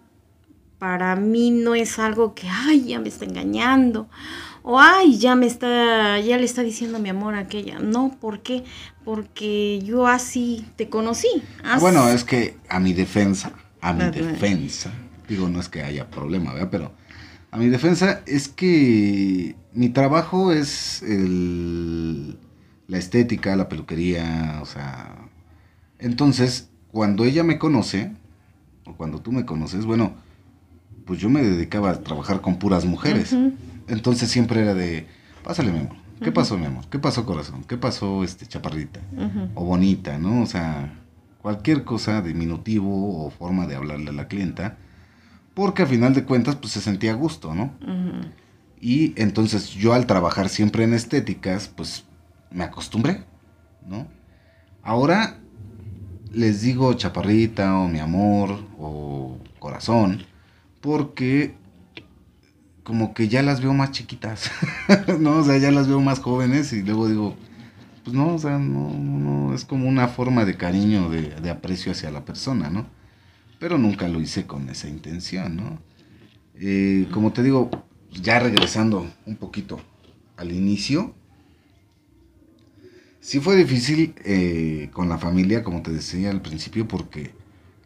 para mí no es algo que, ay, ya me está engañando o ay, ya me está, ya le está diciendo mi amor a aquella. No, ¿por qué? Porque yo así te conocí. Bueno, es que a mi defensa, a mi defensa, digo, no es que haya problema, ¿verdad? Pero a mi defensa es que mi trabajo es el, la estética, la peluquería, o sea, entonces, cuando ella me conoce, o cuando tú me conoces, bueno, pues yo me dedicaba a trabajar con puras mujeres. Entonces siempre era de, pásale mi amor, ¿qué pasó mi amor? ¿Qué pasó corazón? ¿Qué pasó este chaparrita? O bonita, ¿no? O sea, cualquier cosa diminutivo o forma de hablarle a la clienta, porque a final de cuentas pues se sentía a gusto, ¿no? Y entonces yo al trabajar siempre en estéticas, pues me acostumbré, ¿no? Ahora les digo chaparrita o mi amor o corazón, porque como que ya las veo más chiquitas, ¿no? O sea, ya las veo más jóvenes y luego digo, pues no, o sea, no, no, es como una forma de cariño, de, aprecio hacia la persona, ¿no? Pero nunca lo hice con esa intención, ¿no? Eh, como te digo, ya regresando un poquito al inicio, sí fue difícil eh, con la familia, como te decía al principio, porque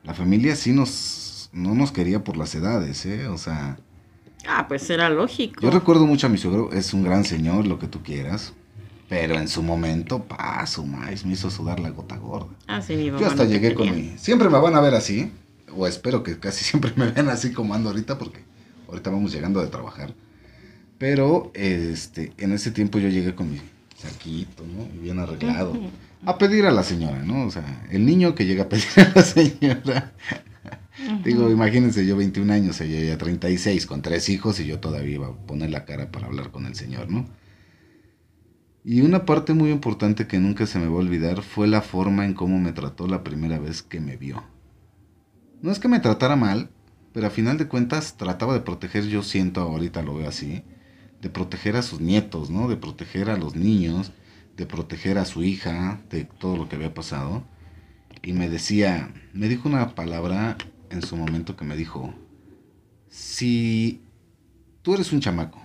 la familia sí nos no nos quería por las edades, ¿eh? O sea... Ah, pues era lógico. Yo recuerdo mucho a mi suegro, es un gran señor, lo que tú quieras. Pero en su momento, paso más, me hizo sudar la gota gorda. Ah, sí, mi Yo hasta llegué con mi... Siempre me van a ver así, o espero que casi siempre me vean así como ando ahorita, porque ahorita vamos llegando de trabajar. Pero, este, en ese tiempo yo llegué con mi saquito, ¿no? Bien arreglado. A pedir a la señora, ¿no? O sea, el niño que llega a pedir a la señora. Digo, imagínense, yo 21 años, ella ya 36, con tres hijos, y yo todavía iba a poner la cara para hablar con el señor, ¿no? Y una parte muy importante que nunca se me va a olvidar fue la forma en cómo me trató la primera vez que me vio. No es que me tratara mal, pero a final de cuentas trataba de proteger, yo siento ahorita lo veo así, de proteger a sus nietos, ¿no? De proteger a los niños, de proteger a su hija, de todo lo que había pasado. Y me decía, me dijo una palabra en su momento que me dijo, si tú eres un chamaco,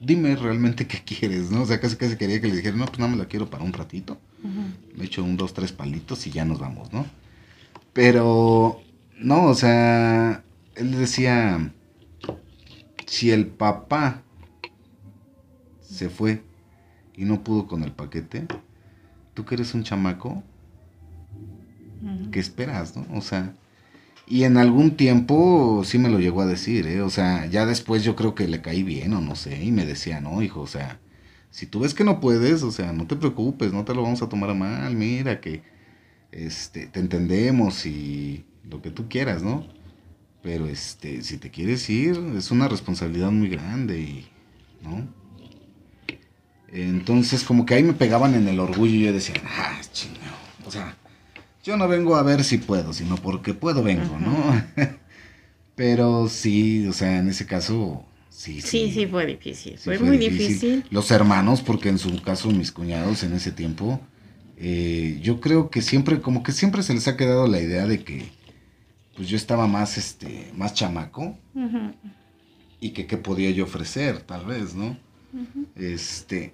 dime realmente qué quieres, ¿no? O sea, casi casi quería que le dijera, no, pues nada más la quiero para un ratito. Me echo un, dos, tres palitos y ya nos vamos, ¿no? Pero, no, o sea, él decía, si el papá se fue y no pudo con el paquete, tú que eres un chamaco, ¿qué esperas, no? O sea, y en algún tiempo sí me lo llegó a decir, ¿eh? O sea, ya después yo creo que le caí bien o no sé, y me decía, no, hijo, o sea, si tú ves que no puedes, o sea, no te preocupes, no te lo vamos a tomar a mal, mira que este, te entendemos y lo que tú quieras, ¿no? Pero este, si te quieres ir, es una responsabilidad muy grande y, ¿no? Entonces, como que ahí me pegaban en el orgullo y yo decía, ah, chingado, o sea, yo no vengo a ver si puedo, sino porque puedo vengo, ¿no? Pero sí, o sea, en ese caso, sí, Sí, sí, fue difícil. Sí, fue, muy difícil. Los hermanos, porque en su caso mis cuñados en ese tiempo, eh, yo creo que siempre, como que siempre se les ha quedado la idea de que, pues yo estaba más, este, más chamaco y que qué podía yo ofrecer, tal vez, ¿no? Este,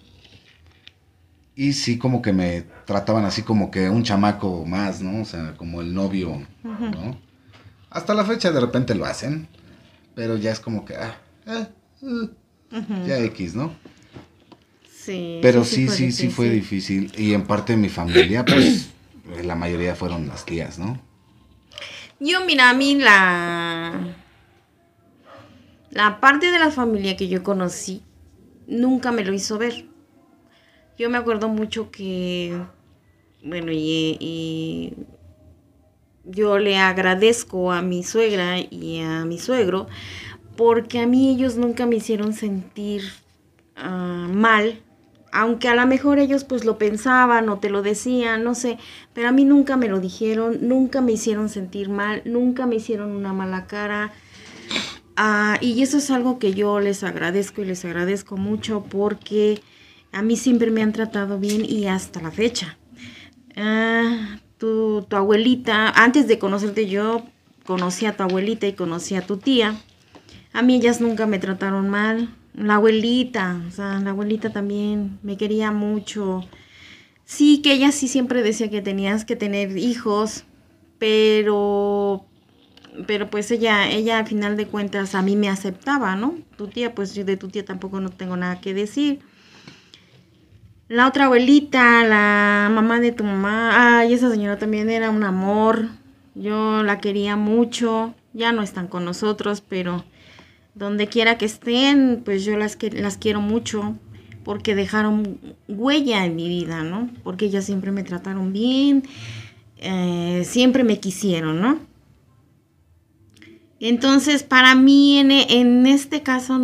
y sí como que me trataban así como que un chamaco más, ¿no? O sea, como el novio, ¿no? Hasta la fecha de repente lo hacen, pero ya es como que, ah, ah, ah, ya X, ¿no? Sí. Pero sí, fue sí, sí fue difícil. Y en parte de mi familia, pues, la mayoría fueron las tías, ¿no? Yo, mira, a mí la. La parte de la familia que yo conocí nunca me lo hizo ver. Yo me acuerdo mucho que. Bueno, y, yo le agradezco a mi suegra y a mi suegro porque a mí ellos nunca me hicieron sentir ah, mal, aunque a lo mejor ellos pues lo pensaban o te lo decían, no sé, pero a mí nunca me lo dijeron, nunca me hicieron sentir mal, nunca me hicieron una mala cara. Ah, y eso es algo que yo les agradezco y les agradezco mucho porque a mí siempre me han tratado bien y hasta la fecha. Ah, tu, tu abuelita, antes de conocerte yo, conocí a tu abuelita y conocí a tu tía. A mí ellas nunca me trataron mal. La abuelita, o sea, la abuelita también me quería mucho. Sí, que ella sí siempre decía que tenías que tener hijos, pero pero pues ella ella al final de cuentas a mí me aceptaba, ¿no? Tu tía, pues yo de tu tía tampoco no tengo nada que decir. La otra abuelita, la mamá de tu mamá, ay, esa señora también era un amor. Yo la quería mucho. Ya no están con nosotros, pero donde quiera que estén, pues yo las, que- las quiero mucho porque dejaron huella en mi vida, ¿no? Porque ellas siempre me trataron bien, eh, siempre me quisieron, ¿no? Entonces, para mí en, en este caso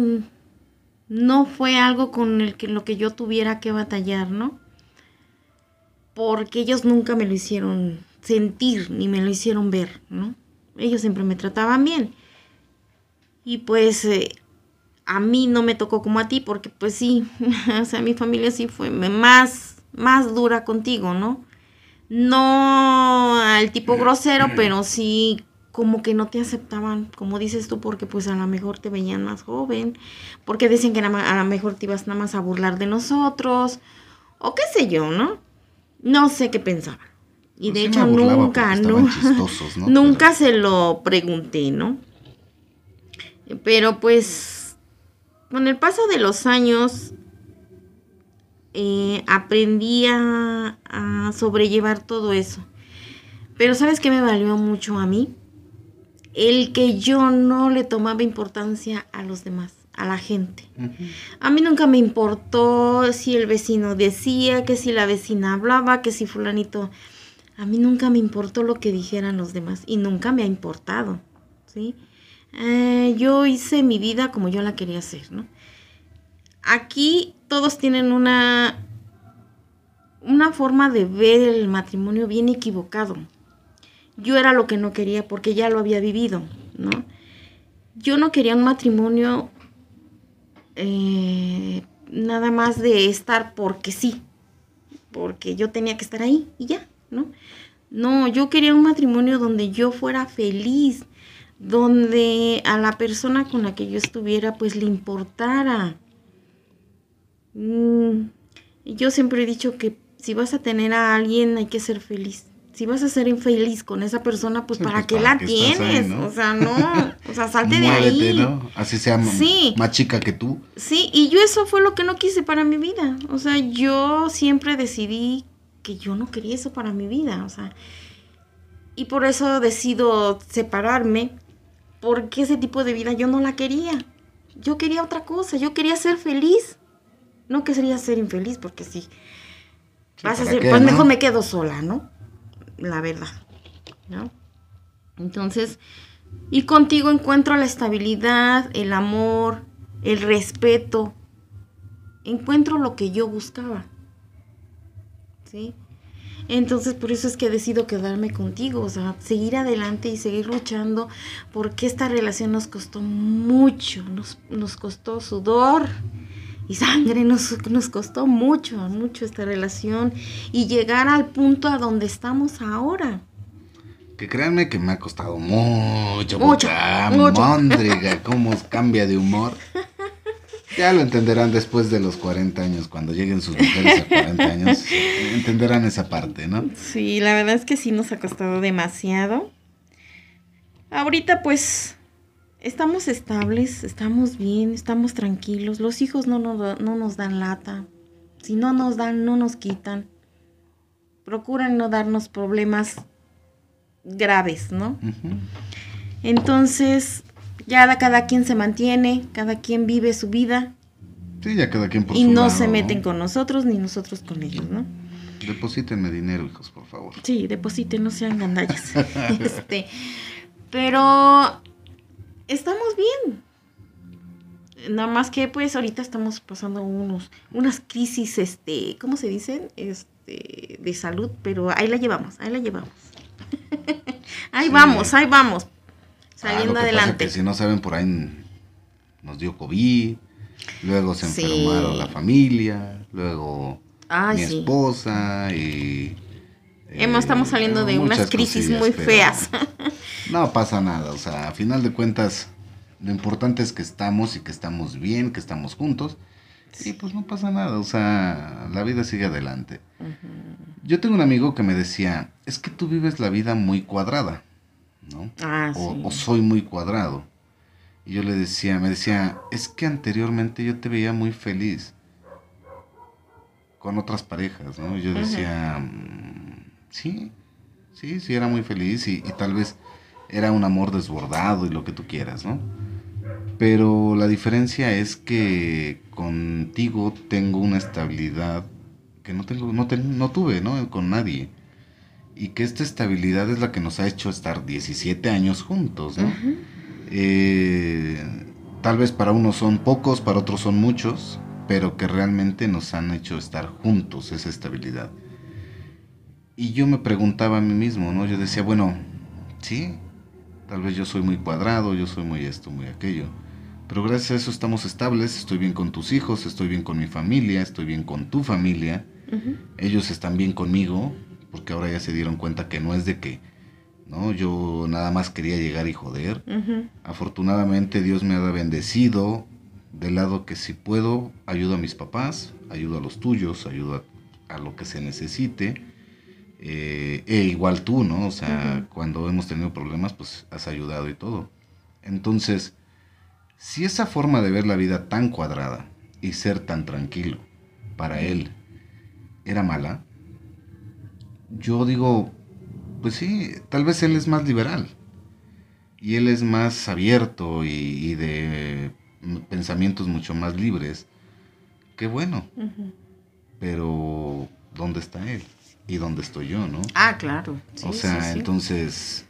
no fue algo con el que lo que yo tuviera que batallar, ¿no? Porque ellos nunca me lo hicieron sentir ni me lo hicieron ver, ¿no? Ellos siempre me trataban bien. Y pues eh, a mí no me tocó como a ti, porque pues sí, o sea, mi familia sí fue más, más dura contigo, ¿no? No al tipo grosero, pero sí como que no te aceptaban, como dices tú, porque pues a lo mejor te veían más joven, porque decían que a lo mejor te ibas nada más a burlar de nosotros, o qué sé yo, ¿no? No sé qué pensaban. Y Pues de hecho nunca, porque no, estaban chistosos, ¿no? nunca se lo pregunté, ¿no? Pero pues con el paso de los años eh, aprendí a, a sobrellevar todo eso. Pero ¿sabes qué me valió mucho a mí? El que yo no le tomaba importancia a los demás, a la gente. A mí nunca me importó si el vecino decía, que si la vecina hablaba, que si fulanito... A mí nunca me importó lo que dijeran los demás y nunca me ha importado, ¿sí? Eh, yo hice mi vida como yo la quería hacer, ¿no? Aquí todos tienen una, una forma de ver el matrimonio bien equivocado. Yo era lo que no quería porque ya lo había vivido, ¿no? Yo no quería un matrimonio eh, nada más de estar porque sí, porque yo tenía que estar ahí y ya, ¿no? No, yo quería un matrimonio donde yo fuera feliz, donde a la persona con la que yo estuviera pues le importara. Mm, yo siempre he dicho que si vas a tener a alguien hay que ser feliz. Si vas a ser infeliz con esa persona, pues Sí, ¿para pues, qué ¿para la ahí, tienes? no? O sea, no, o sea, salte de ahí. ¿no? Así sea Sí. más chica que tú. Sí, y yo eso fue lo que no quise para mi vida. O sea, yo siempre decidí que yo no quería eso para mi vida. O sea, y por eso decido separarme, porque ese tipo de vida yo no la quería. Yo quería otra cosa, yo quería ser feliz. No quería ser infeliz, porque sí. Sí, vas a ¿para ser, qué, pues no? mejor me quedo sola, ¿no? La verdad, ¿no? Entonces, y contigo encuentro la estabilidad, el amor, el respeto. Encuentro lo que yo buscaba. ¿Sí? Entonces, por eso es que decido quedarme contigo, o sea, seguir adelante y seguir luchando, porque esta relación nos costó mucho, nos, nos costó sudor y sangre, nos, nos costó mucho, mucho esta relación y llegar al punto a donde estamos ahora. Que créanme que me ha costado mucho, Mucho, mucha mucho. móndriga, cómo cambia de humor. Ya lo entenderán después de los 40 años, cuando lleguen sus mujeres a 40 años, entenderán esa parte, ¿no? Sí, la verdad es que sí nos ha costado demasiado. Ahorita pues estamos estables, estamos bien, estamos tranquilos. Los hijos no nos, no nos dan lata. Si no nos dan, no nos quitan. Procuran no darnos problemas graves, ¿no? Entonces, ya da- cada quien se mantiene, cada quien vive su vida Sí, ya cada quien por y su no lado, se meten con nosotros ni nosotros con ellos, ¿no? Deposítenme dinero, hijos, por favor. Sí, depositen, no sean gandallas. este, pero estamos bien. Nada más que pues ahorita estamos pasando unos, unas crisis, este, ¿cómo se dicen? Este, de salud, pero ahí la llevamos, ahí la llevamos. ahí Sí. vamos, ahí vamos. Ah, Saliendo adelante. que si no saben, por ahí nos dio COVID, luego se Sí. enfermaron la familia, luego Ay, mi sí. esposa y... Hemos- estamos saliendo de unas crisis muy feas. No pasa nada, o sea, a final de cuentas, lo importante es que estamos y que estamos bien, que estamos juntos. Y pues no pasa nada, o sea, la vida sigue adelante. Yo tengo un amigo que me decía, es que tú vives la vida muy cuadrada, ¿no? Ah, o, sí. o soy muy cuadrado. Y yo le decía, me decía, es que anteriormente yo te veía muy feliz con otras parejas, ¿no? Y Yo decía, "Mm, sí, sí, sí, era muy feliz y, y tal vez era un amor desbordado y lo que tú quieras, ¿no? Pero la diferencia es que contigo tengo una estabilidad que no tengo, no, ten- no tuve, ¿no? Con nadie. Y que esta estabilidad es la que nos ha hecho estar 17 años juntos, ¿no? Eh, tal vez para unos son pocos, para otros son muchos, pero que realmente nos han hecho estar juntos, esa estabilidad. Y yo me preguntaba a mí mismo, ¿no? Yo decía, bueno, sí, tal vez yo soy muy cuadrado, yo soy muy esto, muy aquello. Pero gracias a eso estamos estables, estoy bien con tus hijos, estoy bien con mi familia, estoy bien con tu familia. Ellos están bien conmigo, porque ahora ya se dieron cuenta que no es de que, ¿no? Yo nada más quería llegar y joder. Afortunadamente Dios me ha bendecido del lado que si puedo ayudo a mis papás, ayudo a los tuyos, ayudo a, a lo que se necesite, Eh, e igual tú, ¿no? O sea, cuando hemos tenido problemas, pues has ayudado y todo. Entonces, si esa forma de ver la vida tan cuadrada y ser tan tranquilo para él era mala, yo digo, pues sí, tal vez él es más liberal y él es más abierto y, de pensamientos mucho más libres. Qué bueno. Pero, ¿dónde está él? ¿Y dónde estoy yo, no? Ah, claro. o sea, entonces,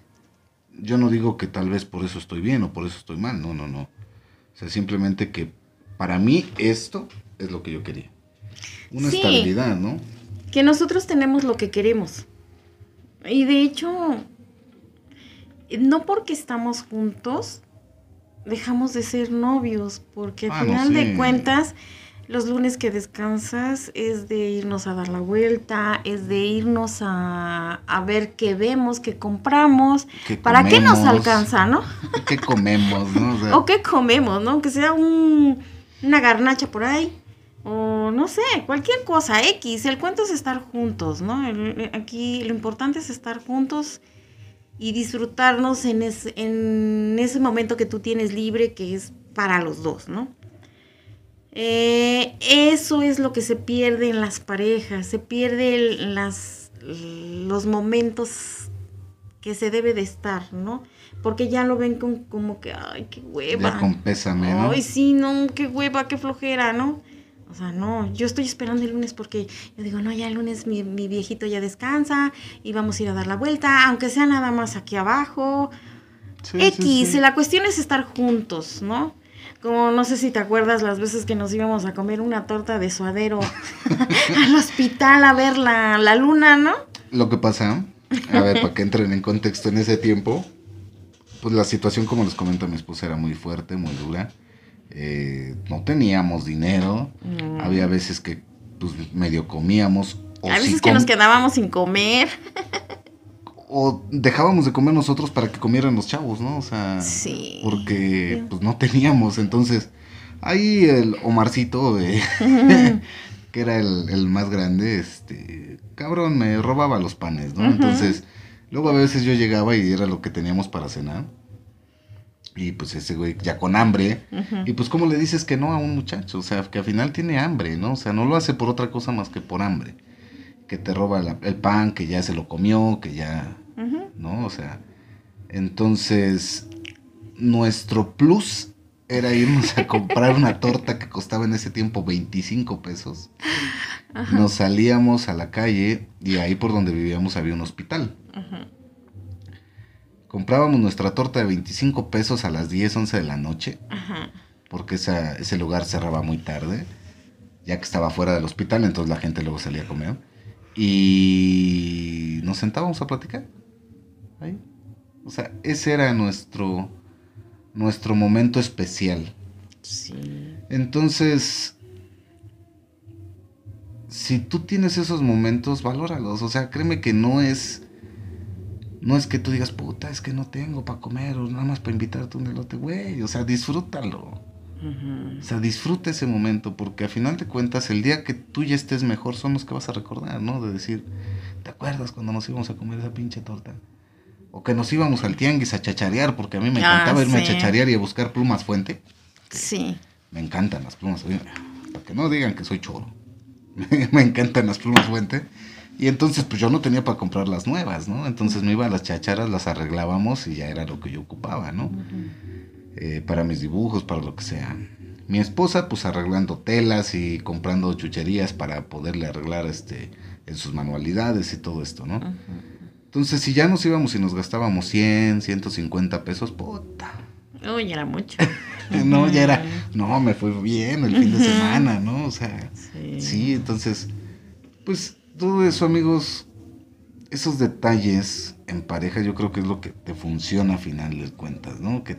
yo no digo que tal vez por eso estoy bien o por eso estoy mal, no, no, no. O sea, simplemente que para mí esto es lo que yo quería. Una estabilidad, ¿no? Que nosotros tenemos lo que queremos. Y de hecho, no porque estamos juntos, dejamos de ser novios, porque al ah, final de cuentas, los lunes que descansas es de irnos a dar la vuelta, es de irnos a, ver qué vemos, qué compramos, para qué nos alcanza, ¿no? ¿Qué comemos, no? O, qué comemos, ¿no? Que sea un, una garnacha por ahí o no sé, cualquier cosa, X, el cuento es estar juntos, ¿no? aquí lo importante es estar juntos y disfrutarnos en, en ese momento que tú tienes libre, que es para los dos, ¿no? Eh, eso es lo que se pierde en las parejas, se pierde las, los momentos que se debe de estar, ¿no? Porque ya lo ven con, como que, ay, qué hueva. Ya con pésame, ¿no? Ay, sí, no, qué hueva, qué flojera, ¿no? O sea, no, yo estoy esperando el lunes porque yo digo, no, ya el lunes mi, viejito ya descansa y vamos a ir a dar la vuelta, aunque sea nada más aquí abajo. X, la cuestión es estar juntos, ¿no? Como no sé si te acuerdas las veces que nos íbamos a comer una torta de suadero al hospital a ver la, la luna, ¿no? Lo que pasa, a ver, para que entren en contexto en ese tiempo, pues la situación, como les comento mi esposa, era muy fuerte, muy dura eh, no teníamos dinero, había veces que pues, medio comíamos. O a veces que nos quedábamos sin comer. O dejábamos de comer nosotros para que comieran los chavos, ¿no? O sea, porque pues no teníamos, entonces ahí el Omarcito, que era el, el, más grande, este, cabrón, me robaba los panes, ¿no? Entonces, luego a veces yo llegaba y era lo que teníamos para cenar. Y pues ese güey ya con hambre. Y pues cómo le dices que no a un muchacho. O sea, que al final tiene hambre, ¿no? O sea, no lo hace por otra cosa más que por hambre. Que te roba el pan, que ya se lo comió, que ya... ¿No? O sea, entonces nuestro plus era irnos a comprar una torta que costaba en ese tiempo 25 pesos. Nos salíamos a la calle y ahí por donde vivíamos había un hospital. Ajá comprábamos nuestra torta de 25 pesos a las 10, 11 de la noche, porque ese lugar cerraba muy tarde, ya que estaba fuera del hospital, entonces la gente luego salía a comer. Y nos sentábamos a platicar. Ahí. O sea, ese era nuestro, nuestro momento especial. Sí. Entonces, si tú tienes esos momentos, valóralos. O sea, créeme que no es no es que tú digas, puta, es que no tengo para comer o nada más para invitarte un elote, güey. O sea, disfrútalo. O sea, disfruta ese momento porque al final de cuentas el día que tú ya estés mejor son los que vas a recordar, ¿no? De decir, ¿te acuerdas cuando nos íbamos a comer esa pinche torta? O que nos íbamos al tianguis a chacharear porque a mí me ah, encantaba irme a chacharear y a buscar plumas fuente. Sí. Me encantan las plumas, para que no digan que soy choro. me encantan las plumas fuente. Y entonces, pues yo no tenía para comprar las nuevas, ¿no? Entonces me iba a las chacharas, las arreglábamos y ya era lo que yo ocupaba, ¿no? Eh, para mis dibujos, para lo que sea. Mi esposa, pues arreglando telas y comprando chucherías para poderle arreglar este, en sus manualidades y todo esto, ¿no? Entonces, si ya nos íbamos y nos gastábamos 100, 150 pesos, puta. Uy, era mucho. no, ya era, no, me fue bien el fin de semana, ¿no? O sea, sí entonces, pues todo eso, amigos, esos detalles en pareja, yo creo que es lo que te funciona a final de cuentas, ¿no? Que,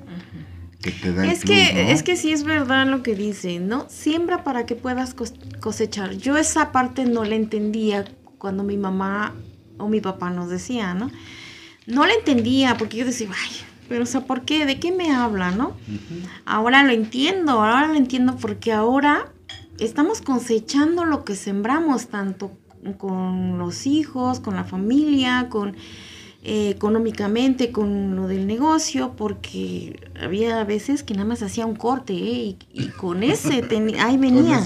te da es que Es que sí es verdad lo que dice, ¿no? Siembra para que puedas cosechar. Yo esa parte no la entendía cuando mi mamá o mi papá nos decía, ¿no? No la entendía porque yo decía, ay, pero o sea, ¿por qué? ¿De qué me habla, no? Ahora lo entiendo, ahora lo entiendo porque ahora estamos cosechando lo que sembramos, tanto con los hijos, con la familia, con eh, económicamente, con lo del negocio, porque había veces que nada más hacía un corte ¿eh? y, con ese ahí venía.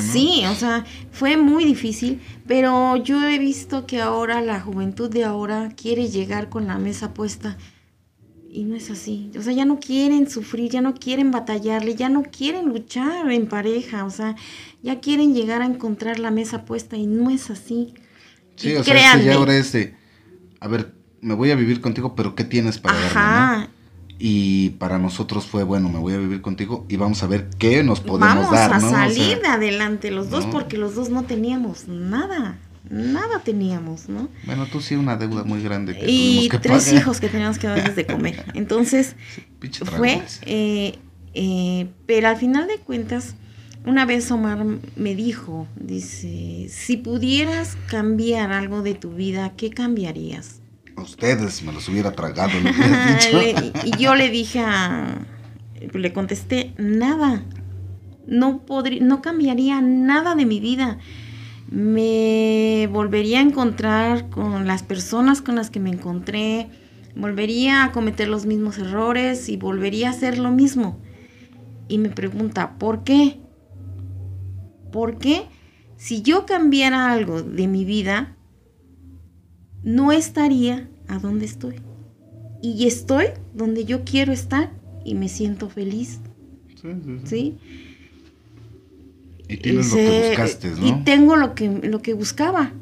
Sí, o sea, fue muy difícil, pero yo he visto que ahora la juventud de ahora quiere llegar con la mesa puesta y no es así. O sea, ya no quieren sufrir, ya no quieren batallarle, ya no quieren luchar en pareja. O sea, ya quieren llegar a encontrar la mesa puesta y no es así. Sí, o sea, ya ahora es de, a ver, me voy a vivir contigo, pero ¿qué tienes para darme, Y para nosotros fue, bueno, me voy a vivir contigo y vamos a ver qué nos podemos dar, Vamos a salir de adelante los dos porque los dos no teníamos nada nada teníamos, ¿no? Bueno, tú sí una deuda muy grande. Que y que tres hijos que teníamos que darles de comer. Entonces, fue, eh, eh, pero al final de cuentas, una vez Omar me dijo, dice, si pudieras cambiar algo de tu vida, ¿qué cambiarías? Ustedes me los hubiera tragado. y yo le dije a, le contesté, nada, no podría, no cambiaría nada de mi vida me volvería a encontrar con las personas con las que me encontré, volvería a cometer los mismos errores y volvería a hacer lo mismo. Y me pregunta, ¿por qué? ¿Por qué? Si yo cambiara algo de mi vida, no estaría a donde estoy. Y estoy donde yo quiero estar y me siento feliz. Sí, sí, sí. ¿Sí? Y tienes lo que buscaste, ¿no? Y tengo lo que, lo que buscaba.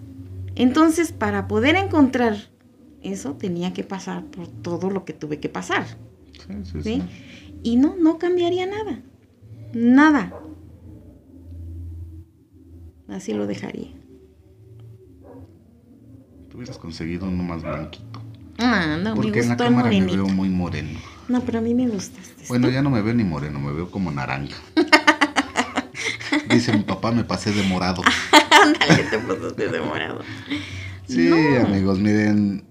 Entonces, para poder encontrar eso, tenía que pasar por todo lo que tuve que pasar. Sí, sí, ¿sí? Y no, no cambiaría nada. Nada. Así lo dejaría. Tú hubieras conseguido uno más blanquito. Ah, no, Porque en la cámara me veo muy moreno. No, pero a mí me gusta. Bueno, ya no me veo ni moreno, me veo como naranja. Dice mi papá, me pasé de morado. Ándale, te pasaste de morado. Sí, amigos, miren.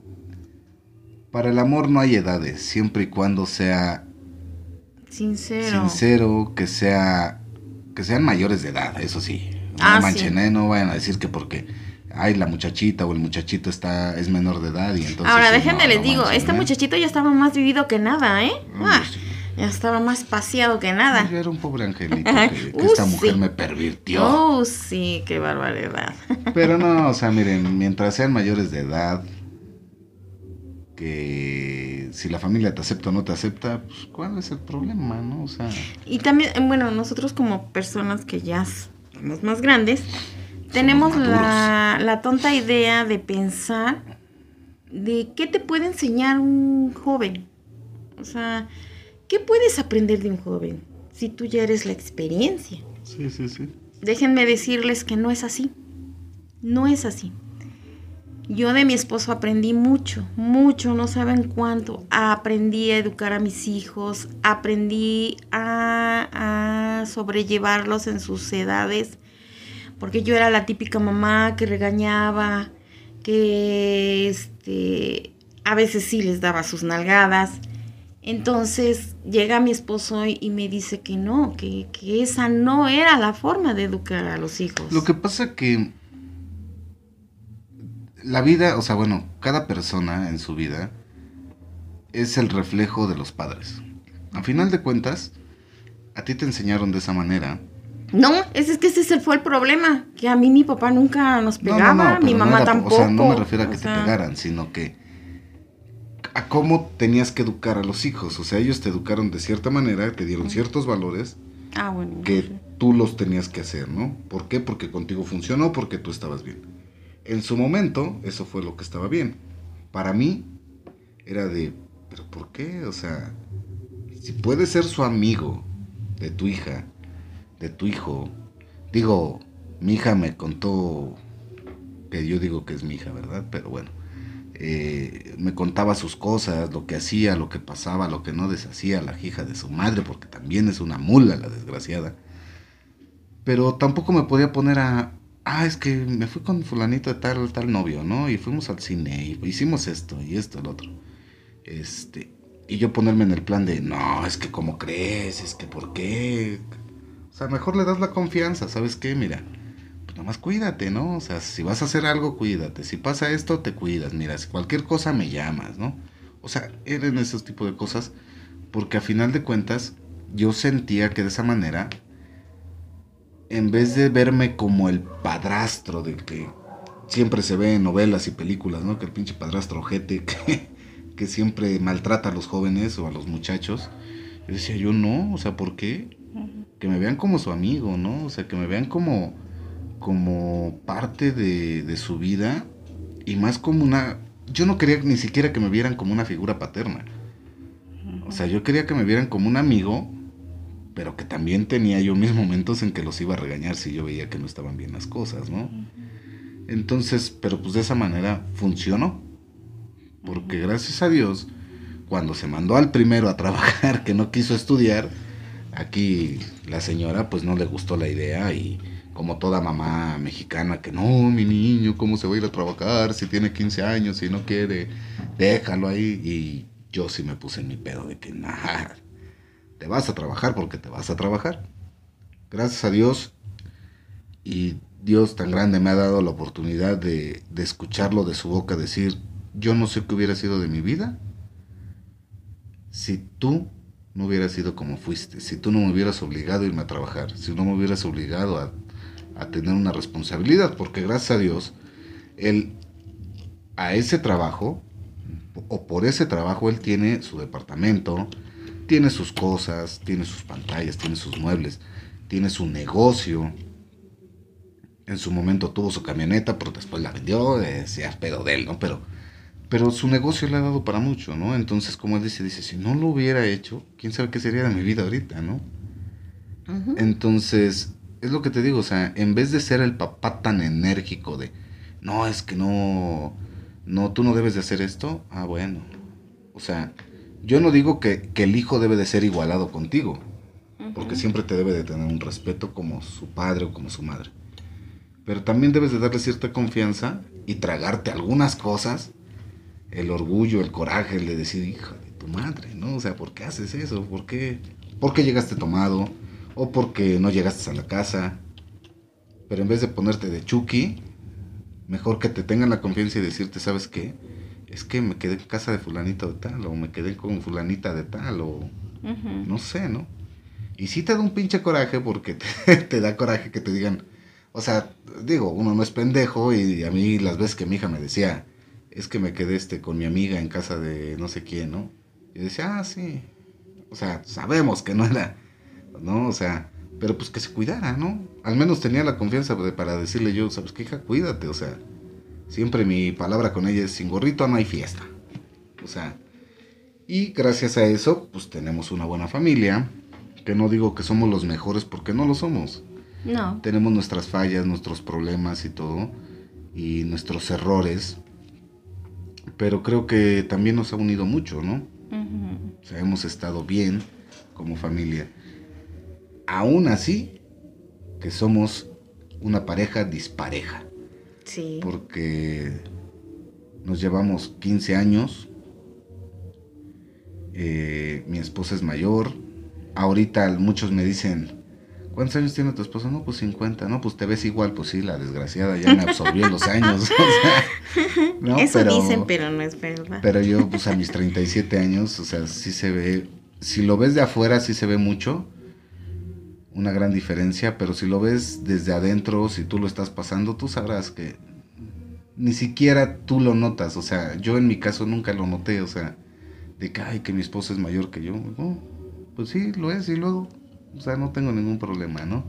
Para el amor no hay edades, siempre y cuando sea sincero. Sincero, que sea que sean mayores de edad, eso sí. No ah, manchen, ¿eh? no vayan a decir que porque ay, la muchachita o el muchachito está es menor de edad y entonces Ahora, déjenme les digo, este ¿eh? muchachito ya estaba más vivido que nada, ¿eh? Ah. Ya estaba más paseado que nada. Yo era un pobre angelito que, esta mujer me pervirtió. Oh, sí, qué barbaridad. Pero no, o sea, miren, mientras sean mayores de edad, que si la familia te acepta o no te acepta, pues cuál es el problema, ¿no? O sea. Y también, bueno, nosotros como personas que ya somos más grandes, tenemos la, la tonta idea de pensar de qué te puede enseñar un joven. O sea, ¿Qué puedes aprender de un joven si tú ya eres la experiencia? Sí, sí, sí. Déjenme decirles que no es así. No es así. Yo de mi esposo aprendí mucho, mucho, no saben cuánto. Aprendí a educar a mis hijos, aprendí a, a sobrellevarlos en sus edades, porque yo era la típica mamá que regañaba, que este, a veces sí les daba sus nalgadas, entonces llega mi esposo y me dice que no, que, esa no era la forma de educar a los hijos. Lo que pasa que la vida, o sea, bueno, cada persona en su vida es el reflejo de los padres. A final de cuentas, a ti te enseñaron de esa manera. No, es, que ese fue el problema, que a mí mi papá nunca nos pegaba, mi mamá tampoco. O sea, no me refiero a que te pegaran, sino que a cómo tenías que educar a los hijos. O sea, ellos te educaron de cierta manera, te dieron ciertos valores ah, bueno, que tú los tenías que hacer, ¿no? ¿Por qué? Porque contigo funcionó, porque tú estabas bien. En su momento, eso fue lo que estaba bien. Para mí, era de, ¿pero por qué? O sea, si puedes ser su amigo de tu hija, de tu hijo, digo, mi hija me contó, que yo digo que es mi hija, ¿verdad? Pero bueno eh, me contaba sus cosas, lo que hacía, lo que pasaba, lo que no deshacía la hija de su madre, porque también es una mula la desgraciada. Pero tampoco me podía poner a, ah, es que me fui con fulanito de tal, tal novio, ¿no? Y fuimos al cine y hicimos esto y esto, el otro. Este, y yo ponerme en el plan de, no, es que como crees, es que por qué. O sea, mejor le das la confianza, ¿sabes qué? Mira, nomás cuídate, ¿no? O sea, si vas a hacer algo, cuídate. Si pasa esto, te cuidas. Mira, si cualquier cosa me llamas, ¿no? O sea, eran esos tipos de cosas porque a final de cuentas yo sentía que de esa manera, en vez de verme como el padrastro de que siempre se ve en novelas y películas, ¿no? Que el pinche padrastro ojete que, que siempre maltrata a los jóvenes o a los muchachos. Yo decía, yo no, o sea, ¿por qué? Que me vean como su amigo, ¿no? O sea, que me vean como, como parte de, de su vida y más como una... Yo no quería ni siquiera que me vieran como una figura paterna. O sea, yo quería que me vieran como un amigo, pero que también tenía yo mis momentos en que los iba a regañar si yo veía que no estaban bien las cosas, ¿no? Entonces, pero pues de esa manera funcionó. Porque gracias a Dios, cuando se mandó al primero a trabajar que no quiso estudiar, aquí la señora pues no le gustó la idea y como toda mamá mexicana que no, mi niño, ¿cómo se va a ir a trabajar si tiene 15 años y no quiere? Déjalo ahí. Y yo sí me puse en mi pedo de que nada, te vas a trabajar porque te vas a trabajar. Gracias a Dios y Dios tan grande me ha dado la oportunidad de, de escucharlo de su boca decir, yo no sé qué hubiera sido de mi vida si tú no hubieras sido como fuiste, si tú no me hubieras obligado a irme a trabajar, si no me hubieras obligado a, a tener una responsabilidad, porque gracias a Dios, él a ese trabajo, o por ese trabajo, él tiene su departamento, tiene sus cosas, tiene sus pantallas, tiene sus muebles, tiene su negocio. En su momento tuvo su camioneta, pero después la vendió, decía pedo de él, ¿no? Pero pero su negocio le ha dado para mucho, ¿no? Entonces, como él dice, dice, si no lo hubiera hecho, quién sabe qué sería de mi vida ahorita, ¿no? Entonces, es lo que te digo, o sea, en vez de ser el papá tan enérgico de, no, es que no, no, tú no debes de hacer esto, ah, bueno. O sea, yo no digo que, que el hijo debe de ser igualado contigo, porque siempre te debe de tener un respeto como su padre o como su madre. Pero también debes de darle cierta confianza y tragarte algunas cosas el orgullo, el coraje, el de decir, hijo de tu madre, ¿no? O sea, ¿por qué haces eso? ¿Por qué, ¿Por qué llegaste tomado? ¿O porque no llegaste a la casa? Pero en vez de ponerte de chuki, mejor que te tengan la confianza y decirte, ¿sabes qué? Es que me quedé en casa de fulanito de tal, o me quedé con fulanita de tal, o no sé, ¿no? Y sí te da un pinche coraje porque te, te da coraje que te digan, o sea, digo, uno no es pendejo y a mí las veces que mi hija me decía, es que me quedé este con mi amiga en casa de no sé quién, ¿no? Y decía, ah, sí. O sea, sabemos que no era, ¿no? O sea, pero pues que se cuidara, ¿no? Al menos tenía la confianza de, para decirle yo, ¿sabes qué, hija? Cuídate, o sea, siempre mi palabra con ella es, sin gorrito no hay fiesta. O sea, y gracias a eso, pues tenemos una buena familia, que no digo que somos los mejores porque no lo somos. No. Tenemos nuestras fallas, nuestros problemas y todo, y nuestros errores, pero creo que también nos ha unido mucho, ¿no? O sea, hemos estado bien como familia. Aún así, que somos una pareja dispareja. Sí. Porque nos llevamos 15 años. Eh, mi esposa es mayor. Ahorita muchos me dicen, ¿Cuántos años tiene tu esposa? No, pues 50. No, pues te ves igual. Pues sí, la desgraciada ya me absorbió los años. Eso dicen, pero no es verdad. Pero yo, pues a mis 37 años, o sea, sí se ve. Si lo ves de afuera, sí se ve mucho. Una gran diferencia. Pero si lo ves desde adentro, si tú lo estás pasando, tú sabrás que ni siquiera tú lo notas. O sea, yo en mi caso nunca lo noté. O sea, de que, ay, que mi esposa es mayor que yo. pues sí, lo es. Y luego o sea, no tengo ningún problema, ¿no?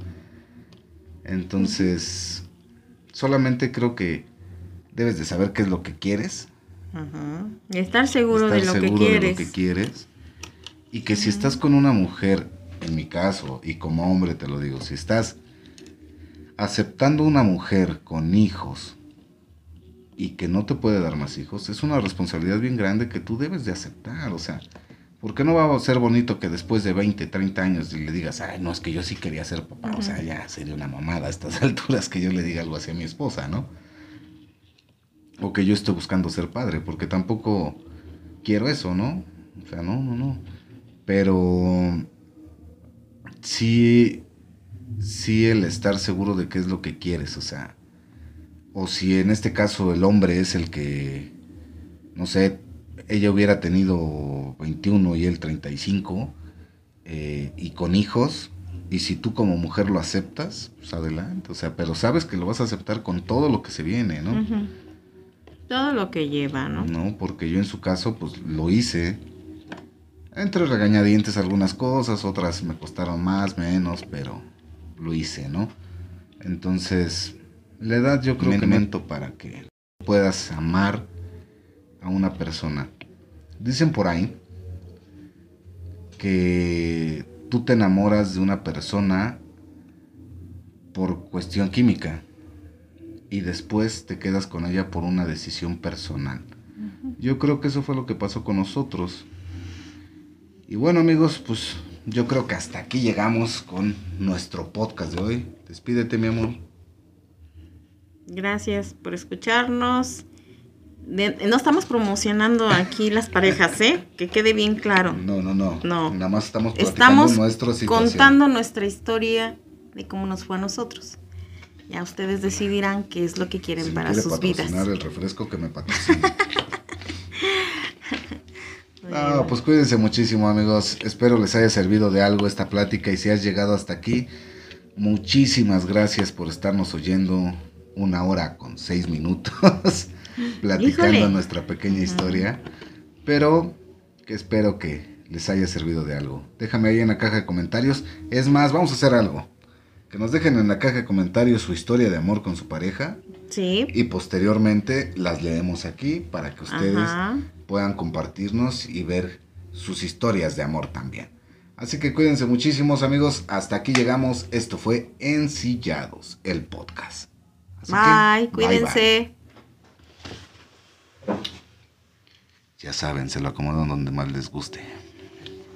Entonces, solamente creo que debes de saber qué es lo que quieres. Ajá. Estar seguro, de, lo seguro que quieres. de lo que quieres. Y que si estás con una mujer, en mi caso, y como hombre te lo digo, si estás aceptando una mujer con hijos y que no te puede dar más hijos, es una responsabilidad bien grande que tú debes de aceptar. O sea, ¿Por qué no va a ser bonito que después de 20, 30 años le digas, ay, no, es que yo sí quería ser papá? O sea, ya sería una mamada a estas alturas que yo le diga algo así a mi esposa, ¿no? O que yo estoy buscando ser padre, porque tampoco quiero eso, ¿no? O sea, no, no, no. Pero sí sí el estar seguro de qué es lo que quieres, o sea, o si en este caso el hombre es el que, no sé, ella hubiera tenido 21 y él 35, eh, y con hijos, y si tú como mujer lo aceptas, pues adelante, o sea, pero sabes que lo vas a aceptar con todo lo que se viene, ¿no? Todo lo que lleva, ¿no? No, porque yo en su caso, pues lo hice. Entre regañadientes algunas cosas, otras me costaron más, menos, pero lo hice, ¿no? Entonces, la edad yo creo que momento para que puedas amar a una persona. Dicen por ahí que tú te enamoras de una persona por cuestión química y después te quedas con ella por una decisión personal. Yo creo que eso fue lo que pasó con nosotros. Y bueno amigos, pues yo creo que hasta aquí llegamos con nuestro podcast de hoy. Despídete mi amor. Gracias por escucharnos no estamos promocionando aquí las parejas, ¿eh? Que quede bien claro. No, no, no. No. Nada más estamos estamos contando nuestra historia de cómo nos fue a nosotros. Ya ustedes decidirán qué es lo que quieren para sus vidas. el refresco que me patrocina. no, pues cuídense muchísimo, amigos. Espero les haya servido de algo esta plática y si has llegado hasta aquí, muchísimas gracias por estarnos oyendo una hora con seis minutos. platicando nuestra pequeña historia, pero que espero que les haya servido de algo. Déjame ahí en la caja de comentarios. Es más, vamos a hacer algo. Que nos dejen en la caja de comentarios su historia de amor con su pareja. Sí. Y posteriormente las leemos aquí para que ustedes puedan compartirnos y ver sus historias de amor también. Así que cuídense muchísimos amigos. Hasta aquí llegamos. Esto fue Ensillados, el podcast. bye, cuídense. Ya saben, se lo acomodan donde más les guste.